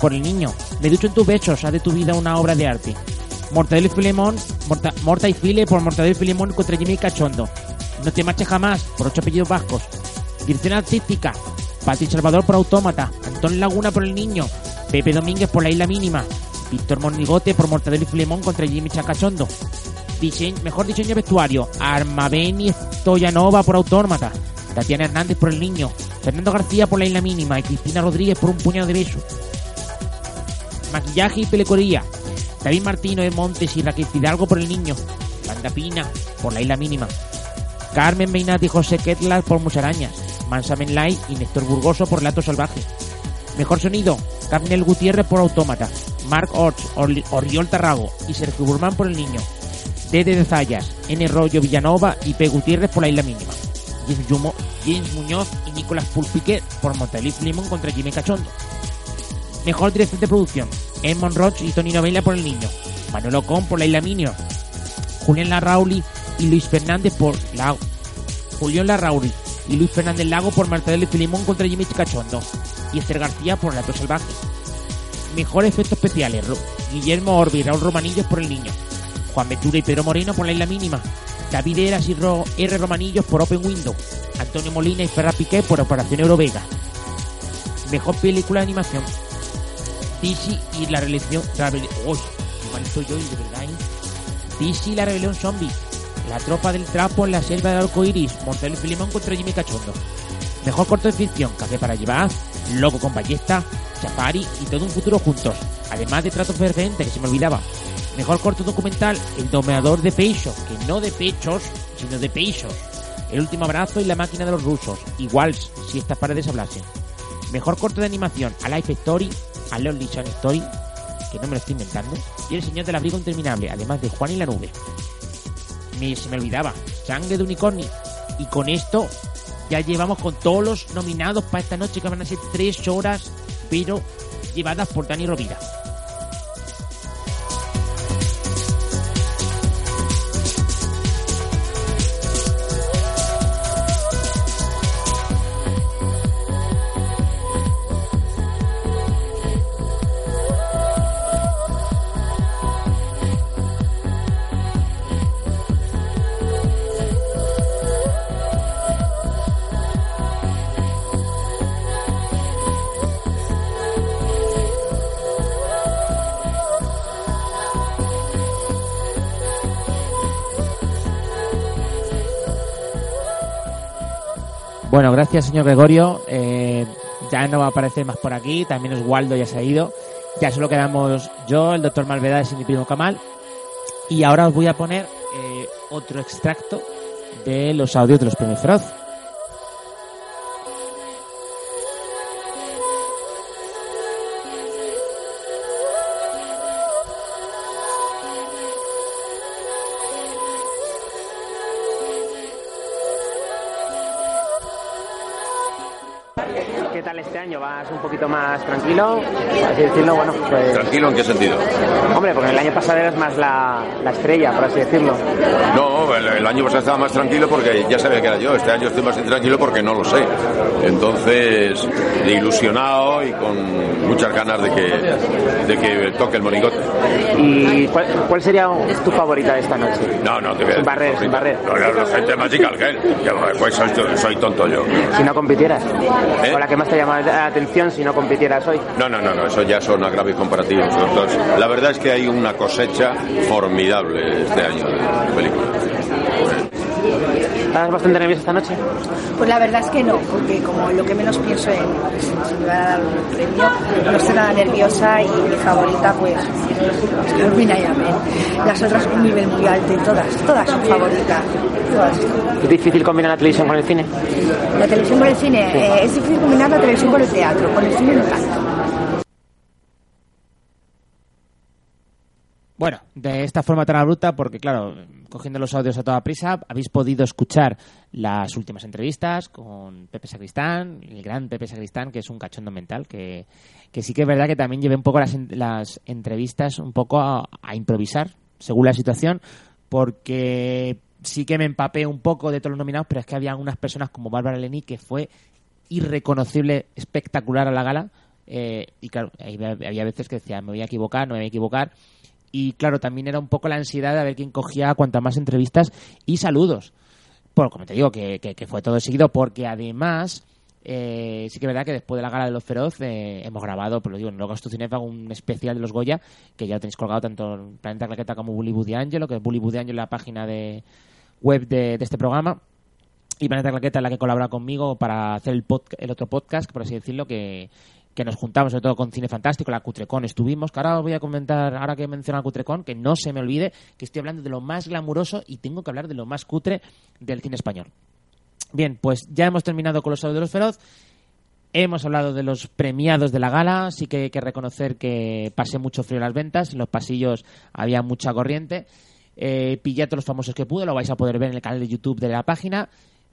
Por el niño. Me ducho en tus besos, haz de tu vida una obra de arte. Mortadelo y Filemón, Morta, Morta y File por Mortadelo y Filemón contra Jimmy Cachondo. No te marches jamás, por ocho apellidos vascos. Dirección artística, Pati Salvador por Autómata, Antón Laguna por El Niño, Pepe Domínguez por La Isla Mínima, Víctor Monigote por Mortadelo y Filemón contra Jimmy Chacachondo. Mejor diseño de vestuario, Armaveni Stoyanova por Autómata, Tatiana Hernández por El Niño, Fernando García por La Isla Mínima y Cristina Rodríguez por Un Puñado de Besos. Maquillaje y pelecoría, David Martino de Montes y Raquel Fidalgo por El Niño, Banda Pina por La Isla Mínima, Carmen Meinat y José Ketlar por Musarañas, Mansa Menlay y Néstor Burgoso por Lato Salvaje. Mejor sonido, Carnel Gutiérrez por Autómata, Mark Orts, Orli- Oriol Tarrago y Sergio Burman por El Niño. Dede de Zayas, N. Rollo Villanova y P. Gutiérrez por La Isla Mínima. James, Yumo- James Muñoz y Nicolás Pulpique por Montelif Limón contra Jimmy Cachondo. Mejor dirección de producción, Edmond Roch y Tony Novella por El Niño. Manuel Ocon por La Isla Mínima. Julián Larrauli y Luis Fernández por Lago. Julián Larrauri y Luis Fernández Lago por Martadelo y Filimón contra Jimmy Cachondo. Y Esther García por Lato Salvaje. Mejor efectos especiales, Guillermo Orbi y Raúl Romanillos por El Niño. Juan Ventura y Pedro Moreno por La Isla Mínima. David Eras y R. Romanillos por Open Window. Antonio Molina y Ferra Piqué por Operación Eurovega. Mejor película de animación. DC y la rebelión. Uy, mal estoy yo, de verdad. ¿eh? DC y la rebelión zombie. La tropa del trapo en la selva del arco iris. Mortadelo y Filemón contra Jimmy Cachondo. Mejor corto de ficción. Café para llevar. Loco con ballesta. Safari y todo un futuro juntos. Además de trato fervente, que se me olvidaba. Mejor corto documental. El domeador de pechos. Que no de pechos, sino de pechos. El último abrazo y la máquina de los rusos. Igual si estas paredes hablasen. Mejor corto de animación, A Life Story, A Lonely Sun Story, que no me lo estoy inventando, y El Señor del Abrigo Interminable, además de Juan y la Nube. Me, se me olvidaba, Sangre de Unicornio. Y con esto ya llevamos con todos los nominados para esta noche, que van a ser tres horas, pero llevadas por Dani Rovira. Bueno, gracias, señor Gregorio. Eh, ya no va a aparecer más por aquí. También Oswaldo ya se ha ido. Ya solo quedamos yo, el doctor Malvedades y mi primo Kamal. Y ahora os voy a poner eh, otro extracto de los audios de los premios Feroz. Decirlo, bueno, pues... ¿Tranquilo en qué sentido? Hombre, porque el año pasado eras más la, la estrella, por así decirlo. No, el, el año pasado estaba más tranquilo porque ya sabía que era yo. Este año estoy más tranquilo porque no lo sé. Entonces, ilusionado y con muchas ganas de que, de que toque el monigote. ¿Y cuál, cuál sería tu favorita de esta noche? No, no, te voy a Sin barrer, sin barrer. No, no, gente Magical Girl. Ya, pues soy, soy tonto yo. Si no compitieras. ¿O la que más te llama la atención si no compitieras hoy? No, no, no, no, eso ya son agravios comparativos. La verdad es que hay una cosecha formidable este año de películas. ¿Estás bastante nervioso esta noche? Pues la verdad es que no, porque como lo que menos pienso en si me van a dar un premio, no estoy nada nerviosa y mi favorita pues es Carmina y Amén. Las otras un nivel muy alto y todas, todas son favoritas. Todas. ¿Es difícil combinar la televisión con el cine? La televisión con el cine, eh, es difícil combinar la televisión con el teatro, con el cine no tanto. Bueno, de esta forma tan abrupta, porque claro, cogiendo los audios a toda prisa, habéis podido escuchar las últimas entrevistas con Pepe Sacristán, el gran Pepe Sacristán, que es un cachondo mental, que, sí que es verdad que también llevé un poco las, las entrevistas un poco a, improvisar, según la situación, porque sí que me empapé un poco de todos los nominados, pero es que había unas personas como Bárbara Leni que fue irreconocible, espectacular a la gala. eh, y claro, había veces que decía, me voy a equivocar, no me voy a equivocar. Y claro, también era un poco la ansiedad de ver quién cogía cuantas más entrevistas y saludos. Bueno, como te digo, que, que- que fue todo seguido, porque además, eh, sí que es verdad que después de la gala de los Feroz eh, hemos grabado, pues lo digo, en Logos tu un especial de los Goya, que ya lo tenéis colgado tanto en Planeta Claqueta como Bully Buddy Angelo, que es Bully Buddy Angelo, la página de web de, este programa. Y Planeta Claqueta es la que colabora conmigo para hacer el, el otro podcast, por así decirlo, que, que nos juntamos sobre todo con Cine Fantástico, la Cutrecon estuvimos, que ahora os voy a comentar, ahora que menciona la Cutrecon, que no se me olvide que estoy hablando de lo más glamuroso y tengo que hablar de lo más cutre del cine español. Bien, pues ya hemos terminado con los audios de los feroz. Hemos hablado de los premiados de la gala. Sí que hay que reconocer que pasé mucho frío en las ventas. En los pasillos había mucha corriente. Eh, pillé a todos los famosos que pude. Lo vais a poder ver en el canal de YouTube de la página.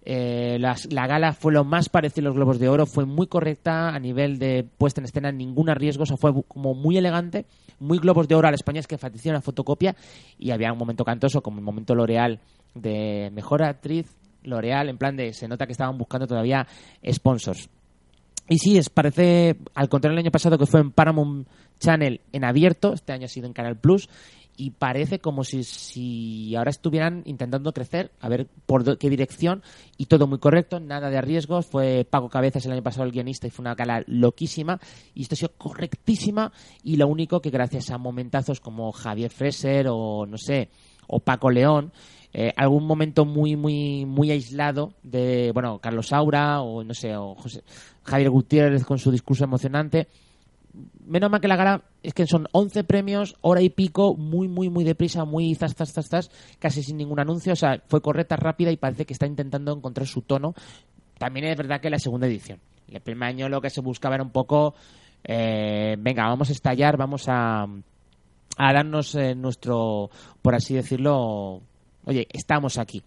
Eh, la gala fue lo más parecido a los Globos de Oro. Fue muy correcta a nivel de puesta en escena. Ningún arriesgo. O sea, fue como muy elegante. Muy Globos de Oro a la España. Es que enfatizó una fotocopia. Y había un momento cantoso como el momento L'Oreal de Mejor Actriz. L'Oreal, en plan de se nota que estaban buscando todavía sponsors. Y sí, es, parece, al contrario del año pasado que fue en Paramount Channel en abierto, este año ha sido en Canal Plus, y parece como si, si ahora estuvieran intentando crecer, a ver por qué dirección, y todo muy correcto, nada de riesgos. Fue Paco Cabezas el año pasado el guionista y fue una gala loquísima, y esto ha sido correctísima, y lo único que gracias a momentazos como Javier Freser o no sé, o Paco León, eh, algún momento muy muy muy aislado de bueno Carlos Saura o no sé o José- Javier Gutiérrez con su discurso emocionante menos mal que la gala es que son 11 premios hora y pico muy muy muy deprisa muy zas zas zas zas casi sin ningún anuncio o sea fue correcta rápida y parece que está intentando encontrar su tono también es verdad que la segunda edición el primer año lo que se buscaba era un poco eh, venga vamos a estallar vamos a a darnos eh, nuestro, por así decirlo, oye, estamos aquí.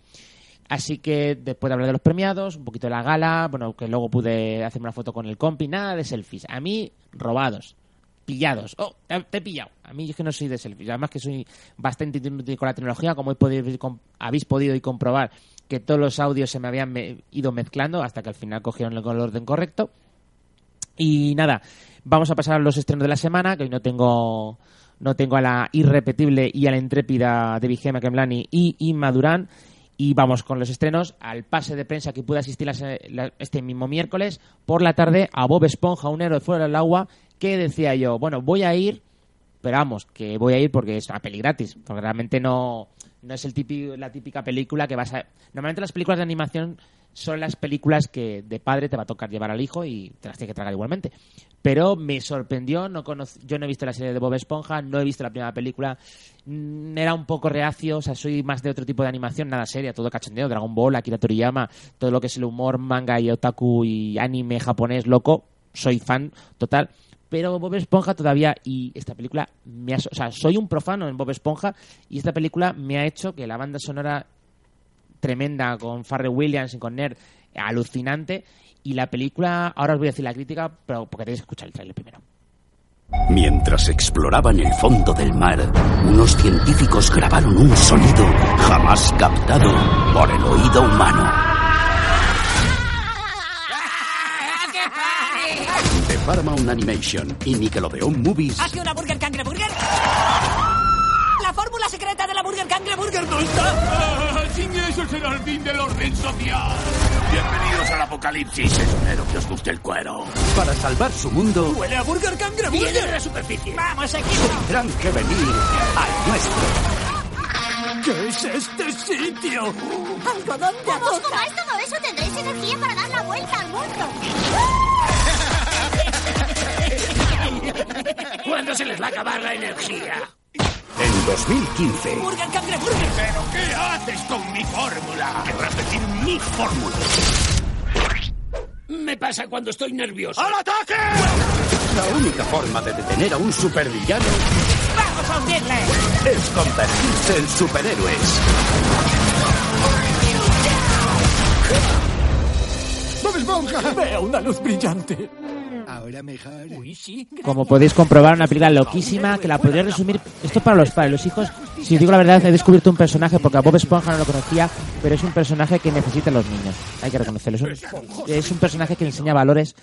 Así que después de hablar de los premiados, un poquito de la gala, bueno, que luego pude hacerme una foto con el compi, nada de selfies. A mí, robados, pillados. Oh, te, he pillado. A mí es que no soy de selfies. Además que soy bastante inútil con la tecnología, como habéis podido y comprobar que todos los audios se me habían me- ido mezclando hasta que al final cogieron el orden correcto. Y nada, vamos a pasar a los estrenos de la semana, que hoy no tengo no tengo a la irrepetible y a la intrépida de Vigema Kemlani y Inma Durán. Y vamos con los estrenos al pase de prensa que pude asistir la la- este mismo miércoles por la tarde a Bob Esponja, un héroe fuera del agua, que decía yo, bueno, voy a ir, pero vamos, que voy a ir porque es una peli gratis, porque realmente no, no es el típico, la típica película que vas a... Normalmente las películas de animación son las películas que de padre te va a tocar llevar al hijo y te las tiene que tragar igualmente. Pero me sorprendió, no yo no he visto la serie de Bob Esponja, no he visto la primera película, mm, era un poco reacio, o sea, soy más de otro tipo de animación, nada seria, todo cachondeo, Dragon Ball, Akira Toriyama, todo lo que es el humor, manga y otaku y anime japonés loco, soy fan total. Pero Bob Esponja todavía, y esta película me ha, o sea, soy un profano en Bob Esponja, y esta película me ha hecho que la banda sonora tremenda con Farrell Williams y con Nerd, alucinante. Y la película, ahora os voy a decir la crítica, pero porque tenéis que escuchar el trailer primero. Mientras exploraban el fondo del mar, unos científicos grabaron un sonido jamás captado por el oído humano. De Paramount Animation y Nickelodeon Movies, ¡Hace una Burger Cangre Burger! ¡La fórmula secreta de la Burger Cangre Burger no está! Eso será el fin del orden social. Bienvenidos al apocalipsis. Espero que os guste el cuero. para salvar su mundo, ¡Huele a Burger Cangre Viene de la superficie. ¡Vamos, equipo! tendrán que venir al nuestro. ¿Qué es este sitio? ¡Algodón de Como os azúcar! comáis todo eso, tendréis energía para dar la vuelta al mundo. ¿Cuándo se les va a acabar la energía? En 2015, ¡Burger Cangre Burger! ¿Pero qué haces con mi fórmula? ¿Querrás decir mi fórmula? Me pasa cuando estoy nervioso. ¡Al ataque! la única forma de detener a un supervillano ¡Vamos a hundirle! es convertirse en superhéroes. ¡Bob Esponja! Veo una luz brillante. Ahora mejor. Uy, sí. Como podéis comprobar, una película loquísima que la podría resumir. Esto es para los padres, los hijos. Si digo la verdad, he descubierto un personaje, porque a Bob Esponja no lo conocía, pero es un personaje que necesitan los niños. Hay que reconocerlo. Es un, es un personaje que enseña valores,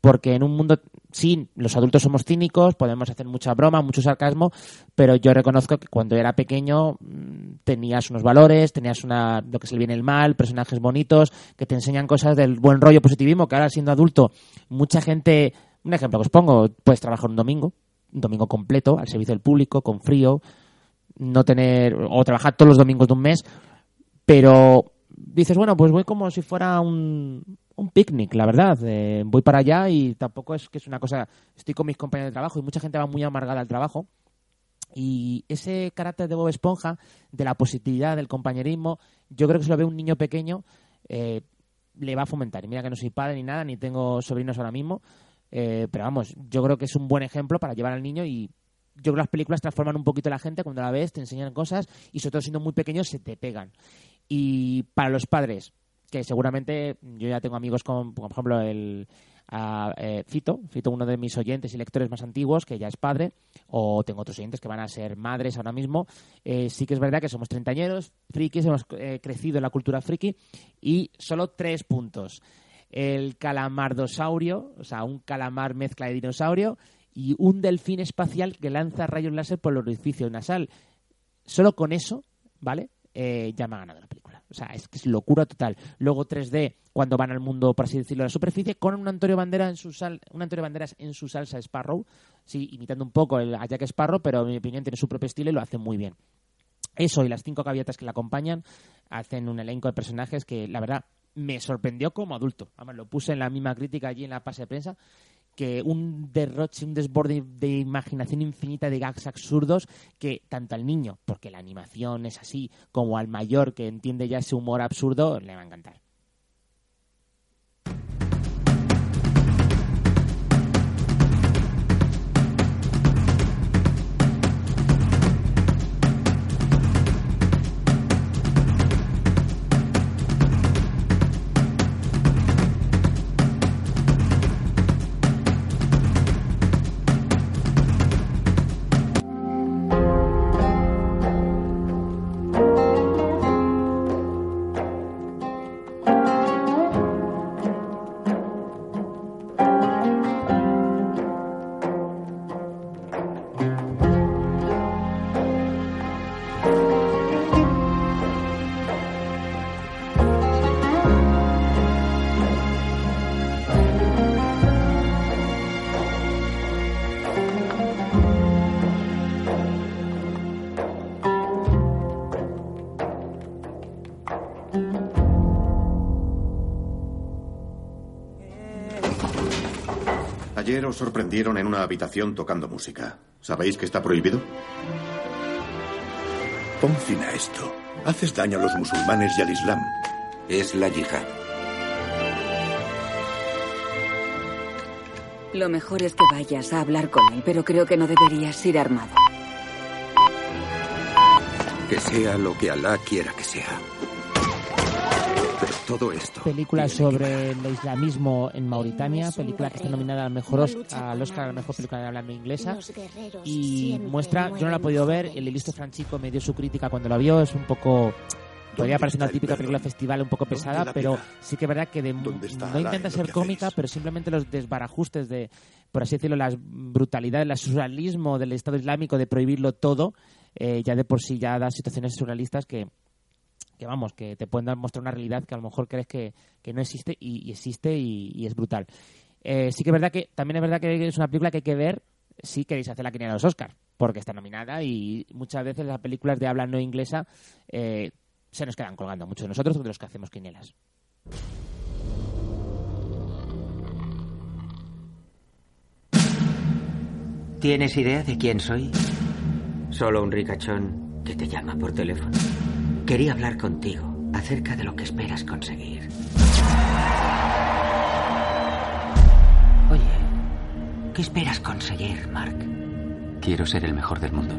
porque en un mundo, sí, los adultos somos cínicos, podemos hacer mucha broma, mucho sarcasmo, pero yo reconozco que cuando era pequeño mm, tenías unos valores, tenías una, lo que es el bien el mal, personajes bonitos, que te enseñan cosas del buen rollo positivismo, que ahora siendo adulto, mucha gente, un ejemplo que os pongo, puedes trabajar un domingo, un domingo completo, al servicio del público, con frío, no tener o trabajar todos los domingos de un mes, pero dices, bueno, pues voy como si fuera un, un picnic, la verdad. Eh, voy para allá y tampoco es que es una cosa, estoy con mis compañeros de trabajo y mucha gente va muy amargada al trabajo. Y ese carácter de Bob Esponja, de la positividad, del compañerismo, yo creo que si lo ve un niño pequeño, eh, le va a fomentar. Y mira que no soy padre ni nada, ni tengo sobrinos ahora mismo, eh, pero vamos, yo creo que es un buen ejemplo para llevar al niño y yo creo que las películas transforman un poquito a la gente cuando la ves, te enseñan cosas y sobre todo siendo muy pequeños se te pegan. Y para los padres, que seguramente yo ya tengo amigos como, por ejemplo el a, eh, Fito, Fito uno de mis oyentes y lectores más antiguos que ya es padre o tengo otros oyentes que van a ser madres ahora mismo. Eh, sí que es verdad que somos treintañeros frikis hemos eh, crecido en la cultura friki y solo tres puntos. El calamardosaurio o sea un calamar mezcla de dinosaurio y un delfín espacial que lanza rayos láser por el orificio nasal. Solo con eso vale ya me ha ganado la película. O sea, es que es locura total. Luego 3D, cuando van al mundo, por así decirlo, a la superficie, con un Antonio, Bandera en su sal, un Antonio Banderas en su salsa Sparrow, sí, imitando un poco el, a Jack Sparrow, pero en mi opinión tiene su propio estilo y lo hace muy bien. Eso y las cinco gaviotas que la acompañan hacen un elenco de personajes que, la verdad, me sorprendió como adulto. Además, lo puse en la misma crítica allí en la pase de prensa que un derroche, un desborde de imaginación infinita de gags absurdos que tanto al niño, porque la animación es así, como al mayor que entiende ya ese humor absurdo, le va a encantar. Ayer os sorprendieron en una habitación tocando música. ¿Sabéis que está prohibido? Pon fin a esto. Haces daño a los musulmanes y al Islam. Es la yihad. Lo mejor es que vayas a hablar con él, pero creo que no deberías ir armado. Que sea lo que Alá quiera que sea. Todo esto. película sobre el islamismo en Mauritania, película que está nominada al mejor Os- al Oscar a la mejor película de habla no inglesa y muestra, yo no la he podido ver, el listo Franchico me dio su crítica cuando la vio, es un poco podría parecer una típica película festival un poco pesada, pero sí que es verdad que de- no intenta ser cómica, pero simplemente los desbarajustes de, por así decirlo, las brutalidades, el surrealismo del Estado Islámico de prohibirlo todo, eh, ya de por sí ya da situaciones surrealistas que, que vamos, que te pueden dar- mostrar una realidad que a lo mejor crees que, que no existe y, y existe y, y es brutal. Eh, sí que es verdad que también es verdad que es una película que hay que ver si queréis hacer la quiniela de los Oscars, porque está nominada y muchas veces las películas de habla no inglesa eh, se nos quedan colgando, muchos de nosotros de los que hacemos quinielas. ¿Tienes idea de quién soy? Solo un ricachón que te llama por teléfono. Quería hablar contigo acerca de lo que esperas conseguir. Oye, ¿qué esperas conseguir, Mark? Quiero ser el mejor del mundo.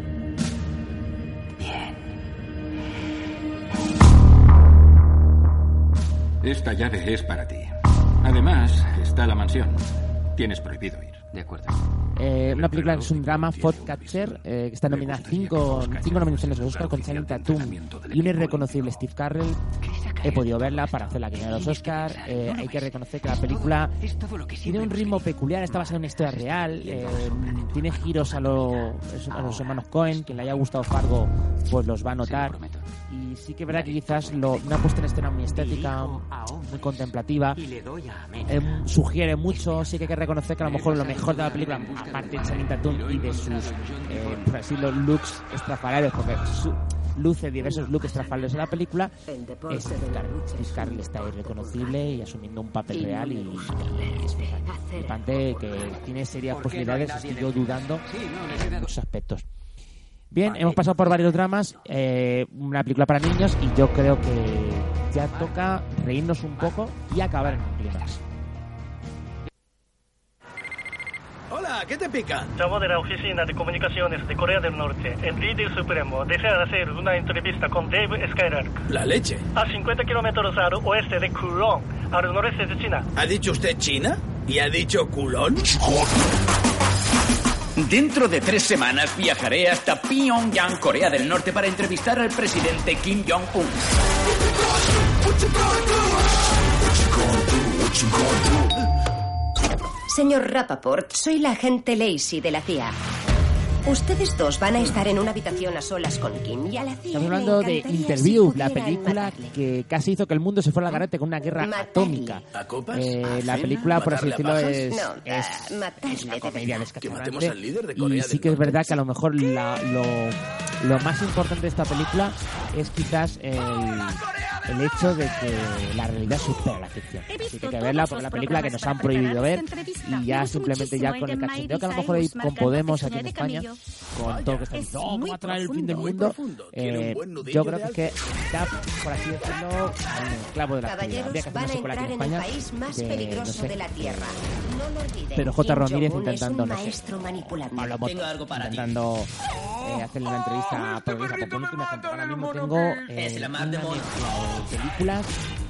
Esta llave es para ti. Además, está la mansión. Tienes prohibido ir. De acuerdo. Eh, una película que es un drama, Podcatcher, eh, que está nominada a cinco, cinco nominaciones a los Oscar con Channing Tatum y un irreconocible Steve Carell. He podido verla para hacer la que de los Oscar. Eh, hay que reconocer que la película tiene un ritmo peculiar, está basada en una historia real, eh, tiene giros a, lo- a los hermanos Cohen, quien le haya gustado Fargo, pues los va a notar. Y sí que es verdad que quizás lo, una puesta en escena muy estética, muy contemplativa, eh, sugiere mucho, sí que hay que reconocer que a lo mejor lo mejor de la película, aparte de Channing Tatum y de sus, eh, por así decirlo, looks estrafalarios, porque su- luce diversos looks estrafalarios en la película, es. Steve Carell está irreconocible y asumiendo un papel real y, y que tiene serias posibilidades, estoy yo dudando en muchos aspectos. Bien, hemos pasado por varios dramas, eh, una película para niños y yo creo que ya toca reírnos un poco y acabar en un clímax. Hola, ¿qué te pica? Llamo de la Oficina de Comunicaciones de Corea del Norte. El líder supremo desea hacer una entrevista con Dave Skylark. La leche. A 50 kilómetros al oeste de Kulon, al noreste de China. ¿Ha dicho usted China? ¿Y ha dicho culón? Dentro de tres semanas viajaré hasta Pyongyang, Corea del Norte, para entrevistar al presidente Kim Jong-un. Señor Rappaport, soy la agente Lacey de la CIA. Ustedes dos van a estar en una habitación a solas con Kim y a la CIA Estamos hablando de Interview, si la película matarle. que casi hizo que el mundo se fuera al garete con una guerra atómica. Eh, la película, por así ¿Matarle a decirlo, es, No, es, ah, matarle es una comedia. Que matemos al líder de Y Corea sí del que es verdad que a lo mejor la- lo, lo más importante de esta película es quizás el, el hecho de que la realidad supera la ficción. Así que hay que verla porque es la película que nos han prohibido ver y ya simplemente ya con el cachondeo que a lo mejor hay con Podemos aquí en España, con todo lo que está diciendo, "Oh, ¿cómo va a traer el fin del mundo? Eh, yo creo que es que da, por así decirlo, al clavo de la actividad. Habría que hacer Caballeros, una a secuela aquí entrar en el España país más de, no peligroso sé, de la Tierra. No lo olviden. pero J. Ramírez intentando, no sé, manipulando. hablamos intentando eh, hacerle una entrevista a Progresa por último ahora mismo tengo eh, Es la una mar de películas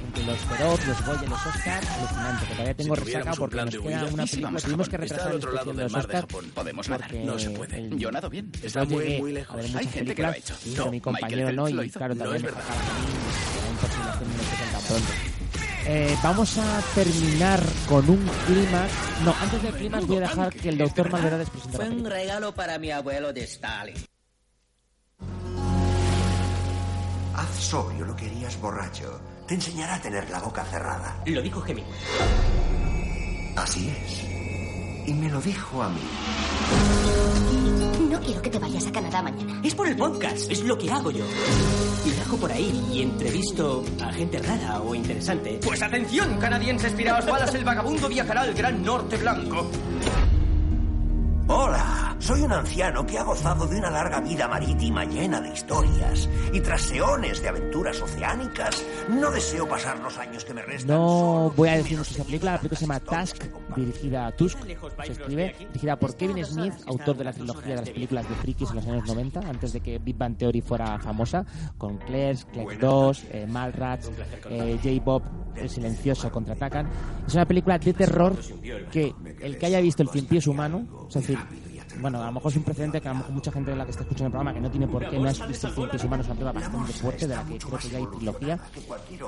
entre los Feroz, los Goya, los Oscar, alucinante, que todavía tengo Si resaca porque nos queda huida, una ¿y si película, a tuvimos que retrasar otro lado del los mar de Oscar Japón. Podemos nadar. porque No se puede. el- Yo nado bien. Está muy, llegué muy a lejos. ver Hay gente que lo ha hecho. pero No, mi compañero no y claro No es me verdad. faltaba a mí tan pronto Eh, vamos a terminar con un clímax. No, antes del clímax voy a dejar que el doctor Malverades presente Fue un regalo para mi abuelo de Stalin. Haz sobrio lo que harías borracho. Te enseñará a tener la boca cerrada. Lo dijo Hemingway. Así es. Y me lo dijo a mí. No quiero que te vayas a Canadá mañana. Es por el podcast, es lo que hago yo. Y viajo por ahí y entrevisto a gente rara o interesante. Pues atención, canadienses piraos balas, el vagabundo viajará al Gran Norte Blanco. Hola, soy un anciano que ha gozado de una larga vida marítima llena de historias. Y tras eones de aventuras oceánicas, no deseo pasar los años que me restan. No voy a decir mucho esa película. La película se llama Task, dirigida a Tusk, se escribe, dirigida por Kevin Smith, autor de la trilogía de las películas de frikis en los años 90, antes de que Big Bang Theory fuera famosa, con Clerks, Clerks 2, eh, Mallrats, eh, J-Bob, El Silencioso, Contraatacan. Es una película de terror que el que haya visto El Cien Pies Humano, es decir, bueno, a lo mejor es un precedente que a lo mejor mucha gente de la que está escuchando el programa que no tiene por qué no has visto El Cien Pies Humano, es una película bastante fuerte de la que creo que ya hay trilogía.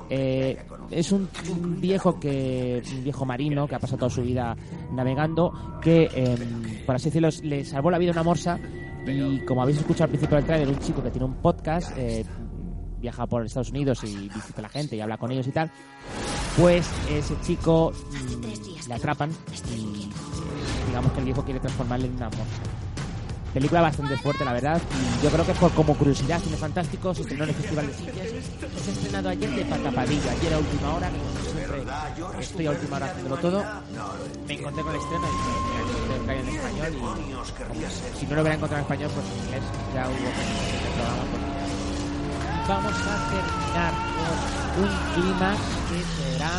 Eh, es un, un viejo que un viejo marino que ha pasado toda su vida navegando que em, por así decirlo le salvó la vida a una morsa y como habéis escuchado al principio del trailer un chico que tiene un podcast eh, viaja por Estados Unidos y visita a la gente y habla con ellos y tal pues ese chico mm, le atrapan y eh, digamos que el viejo quiere transformarle en una morsa Película bastante fuerte, la verdad. Y yo creo que por como curiosidad, cine fantástico, se estrenó en el Festival de Sitges. Se ha estrenado ayer de patapadilla, ayer a última hora, como siempre estoy a última hora haciéndolo todo. Me encontré con el estreno y "Mira, en español y si no lo hubiera encontrado en español, pues en inglés ya hubo que. Vamos a terminar con un clima que será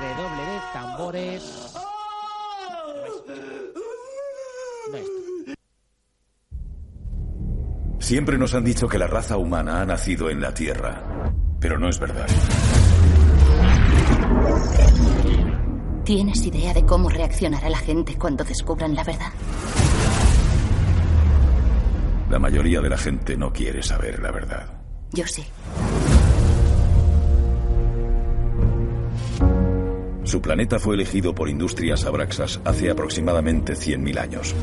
redoble de tambores. No. Siempre nos han dicho que la raza humana ha nacido en la Tierra, pero no es verdad. ¿Tienes idea de cómo reaccionará la gente cuando descubran la verdad? La mayoría de la gente no quiere saber la verdad. Yo sí. Su planeta fue elegido por Industrias Abraxas hace aproximadamente 100.000 años.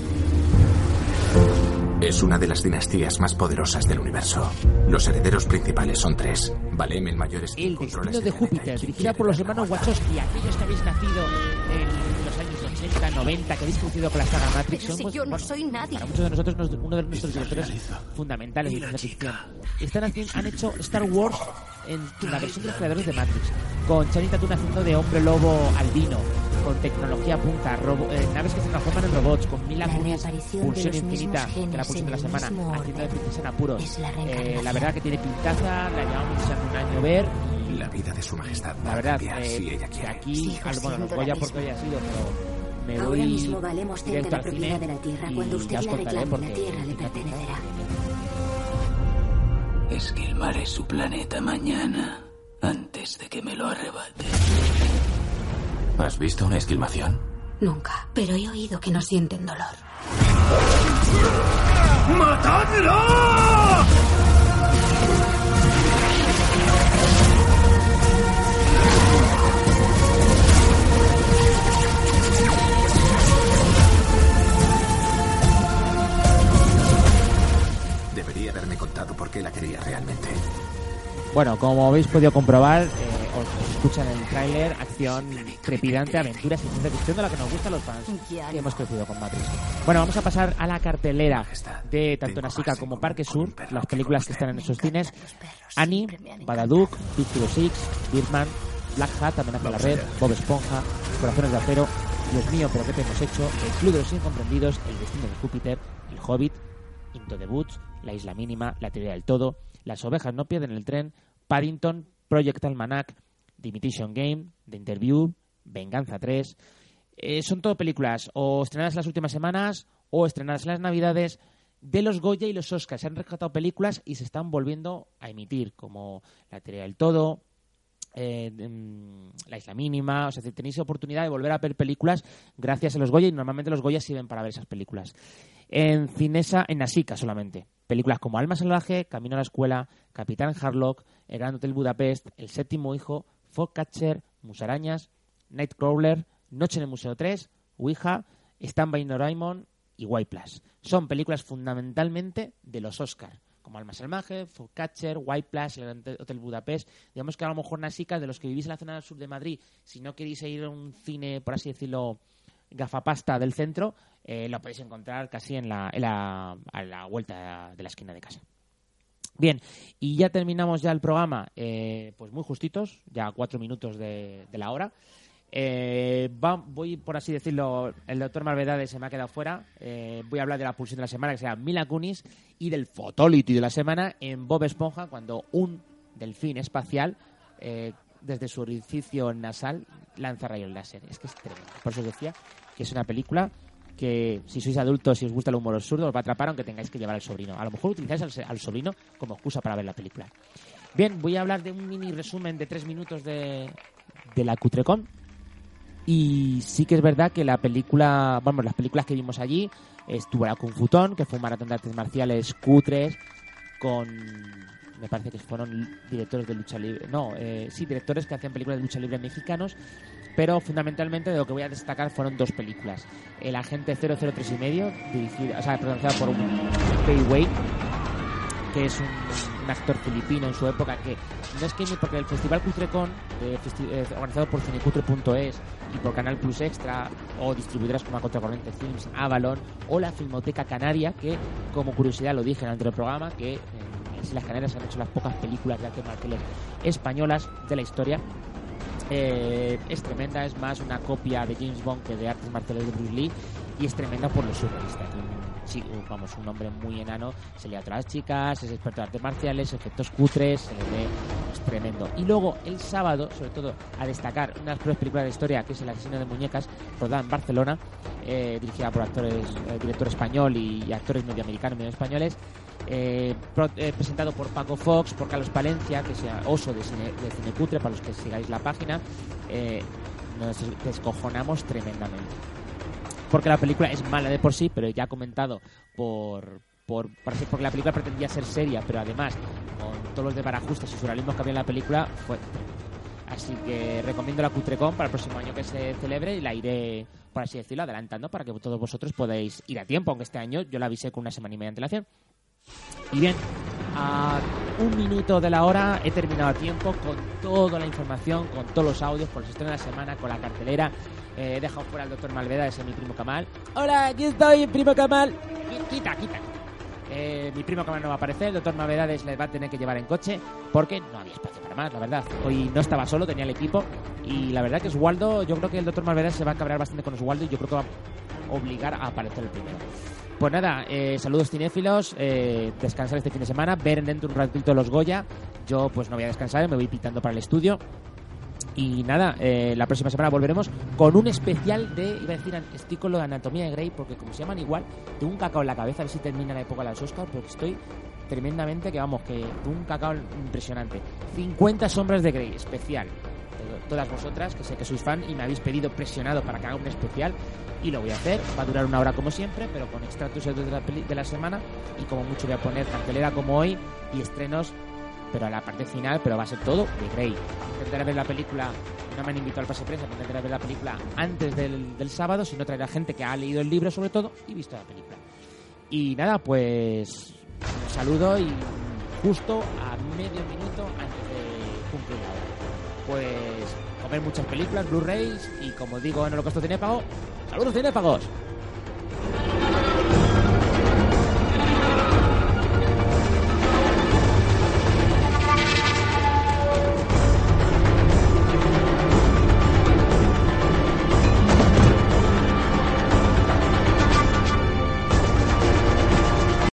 Es una de las dinastías más poderosas del universo. Los herederos principales son tres. Valem, el mayor es El destino de Júpiter, dirigida por los hermanos Wachowski, aquellos que habéis nacido en los años 80, 90, que habéis crecido con la saga Matrix. Pero si yo no bueno, soy nadie. Para muchos de nosotros, nos- uno de nuestros directores fundamentales de ciencia ficción. Están haciendo, han hecho Star Wars en la versión de los creadores de Matrix, con Channing Tatum haciendo de hombre lobo albino, con tecnología punta, robo- eh, naves que se transforman en robots, con Mila La Kunis, pulsión infinita, que la pulsión de la semana, haciendo de princesa en apuros. Es la Eh, la verdad que tiene pintaza, la llevamos deseando un año ver. La vida de su majestad va La a verdad, cambiar eh, si ella que quiere. aquí, Sigo al- bueno, siendo Goya la porque haya sido, pero me Ahora voy mismo valemos cerca directo la al cine de la tierra. Cuando usted la reclame, la tierra le pertenecerá. Su planeta mañana, antes de que me lo arrebate. ¿Has visto una esquilmación? Nunca, pero he oído que no sienten dolor. ¡Matadlo! Debería haberme contado por qué la quería realmente. Bueno, como habéis podido comprobar, eh, os escuchan en el tráiler, acción trepidante, aventuras y ciencia ficción de la que nos gustan los fans no. hemos crecido con Matrix. Bueno, vamos a pasar a la cartelera de tanto Nasica como Parque Sur, las películas que están en esos cines. Annie, Badaduc, Big 6, Birdman, Black Hat, Amenaza a la Red, Bob Esponja, Corazones de Acero, Dios mío, pero ¿qué te hemos hecho? El Club de los Incomprendidos, El Destino de Júpiter, El Hobbit, Into the Woods, La Isla Mínima, La Teoría del Todo, Las Ovejas no pierden el tren, Paddington, Project Almanac, The Imitation Game, The Interview, Venganza 3. Eh, son todo películas o estrenadas en las últimas semanas o estrenadas en las navidades de los Goya y los Oscars. Se han rescatado películas y se están volviendo a emitir, como La Teoría del Todo, eh, mm, La Isla Mínima. O sea, tenéis oportunidad de volver a ver películas gracias a los Goya y normalmente los Goya sirven para ver esas películas. En Cinesa, en Nasica solamente. Películas como Alma Salvaje, Camino a la Escuela, Capitán Harlock, El Gran Hotel Budapest, El Séptimo Hijo, Fogcatcher, Musarañas, Nightcrawler, Noche en el Museo 3, Ouija, Stand by Doraemon y White Plus. Son películas fundamentalmente de los Oscar, como Alma Salvaje, Fogcatcher, White Plus, El Gran Hotel Budapest. Digamos que a lo mejor Nasica, de los que vivís en la zona sur de Madrid, si no queréis ir a un cine, por así decirlo, gafapasta del centro, eh, podéis encontrar casi en la, en la- a la vuelta de la esquina de casa. Bien, y ya terminamos ya el programa, eh, pues muy justitos, ya cuatro minutos de, la hora. Eh, va- voy, por así decirlo, el doctor Malvedades se me ha quedado fuera. Eh, voy a hablar de la pulsión de la semana, que será Mila Kunis, y del Photolity de la semana en Bob Esponja, cuando un delfín espacial, eh, desde su orificio nasal, lanza rayos láser. Es que es tremendo. Por eso os decía que es una película que si sois adultos y os gusta el humor absurdo os va a atrapar aunque tengáis que llevar al sobrino. A lo mejor utilizáis al, sobrino como excusa para ver la película. Bien, voy a hablar de un mini resumen de tres minutos de, de la Cutrecon. Y sí que es verdad que la película, vamos, las películas que vimos allí, estuvo la Kung Futón, que fue un maratón de artes marciales cutres, con, me parece que fueron directores de lucha libre, no, eh, sí, directores que hacían películas de lucha libre mexicanos, pero fundamentalmente de lo que voy a destacar fueron dos películas. El Agente 003 y medio, dirigida, o sea, pronunciada por un Pei Wei, que es un, actor filipino en su época que no es que ni porque el Festival Cutrecon eh, eh, organizado por cinecutre.es y por Canal Plus Extra o distribuidoras como Contracorriente Films, Avalon o la Filmoteca Canaria que como curiosidad lo dije en el anterior programa que las Islas Canarias han hecho las pocas películas de artes marciales españolas de la historia eh, es tremenda, es más una copia de James Bond que de artes marciales de Bruce Lee y es tremenda por lo surrealista. Un- vamos, un hombre muy enano, se le a todas las chicas, es experto en artes marciales, efectos cutres, se le ve, es tremendo. Y luego el sábado, sobre todo, a destacar una de las peores películas de historia, que es El asesino de muñecas, rodada en Barcelona, eh, dirigida por actores, eh, director español y, actores medio americanos, medio españoles, eh, pro- eh, presentado por Paco Fox, por Carlos Palencia, que sea oso de cine, de cine cutre, para los que sigáis la página. Eh, nos descojonamos tremendamente. Porque la película es mala de por sí, pero ya comentado por, por, porque la película pretendía ser seria, pero además con todos los desbarajustes y surrealismos que había en la película, fue Así que recomiendo la Cutrecon para el próximo año que se celebre y la iré, por así decirlo, adelantando para que todos vosotros podáis ir a tiempo, aunque este año yo la avisé con una semana y media de antelación. Y bien, a un minuto de la hora he terminado a tiempo con toda la información, con todos los audios, por el sistema de la semana, con la cartelera. Eh, he dejado fuera al doctor Malveda, ese es mi primo Kamal. Hola, aquí estoy, primo Kamal. Quita, quita. Eh, mi primo Kamal no va a aparecer, el doctor Malvedades le va a tener que llevar en coche porque no había espacio para más, la verdad. Hoy no estaba solo, tenía el equipo y la verdad que Oswaldo, yo creo que el doctor Malvedades se va a cabrear bastante con Oswaldo y yo creo que va a obligar a aparecer el primero. Pues nada, eh, saludos cinéfilos, eh, descansar este fin de semana, ver dentro un ratito los Goya. Yo pues no voy a descansar, me voy pitando para el estudio. Y nada, eh, la próxima semana volveremos con un especial de, iba a decir, estoy con lo de Anatomía de Grey, porque como se llaman igual, tengo un cacao en la cabeza, a ver si termina la época de los Oscars, porque estoy tremendamente, que vamos, que tengo un cacao impresionante. 50 sombras de Grey, especial. Todas vosotras, que sé que sois fan y me habéis pedido presionado para que haga un especial, y lo voy a hacer. Va a durar una hora como siempre, pero con extractos de la, de la semana y como mucho voy a poner cartelera como hoy y estrenos, pero a la parte final, pero va a ser todo de Grey. Intentaré ver la película, no me han invitado al pase prensa, intentaré ver la película antes del, del sábado, si no traerá gente que ha leído el libro sobre todo y visto la película. Y nada, pues un saludo y justo a medio minuto antes de cumplir la hora. Pues comer muchas películas, Blu-rays y como digo en Holocausto Cinéfago, ¡saludos cinépagos!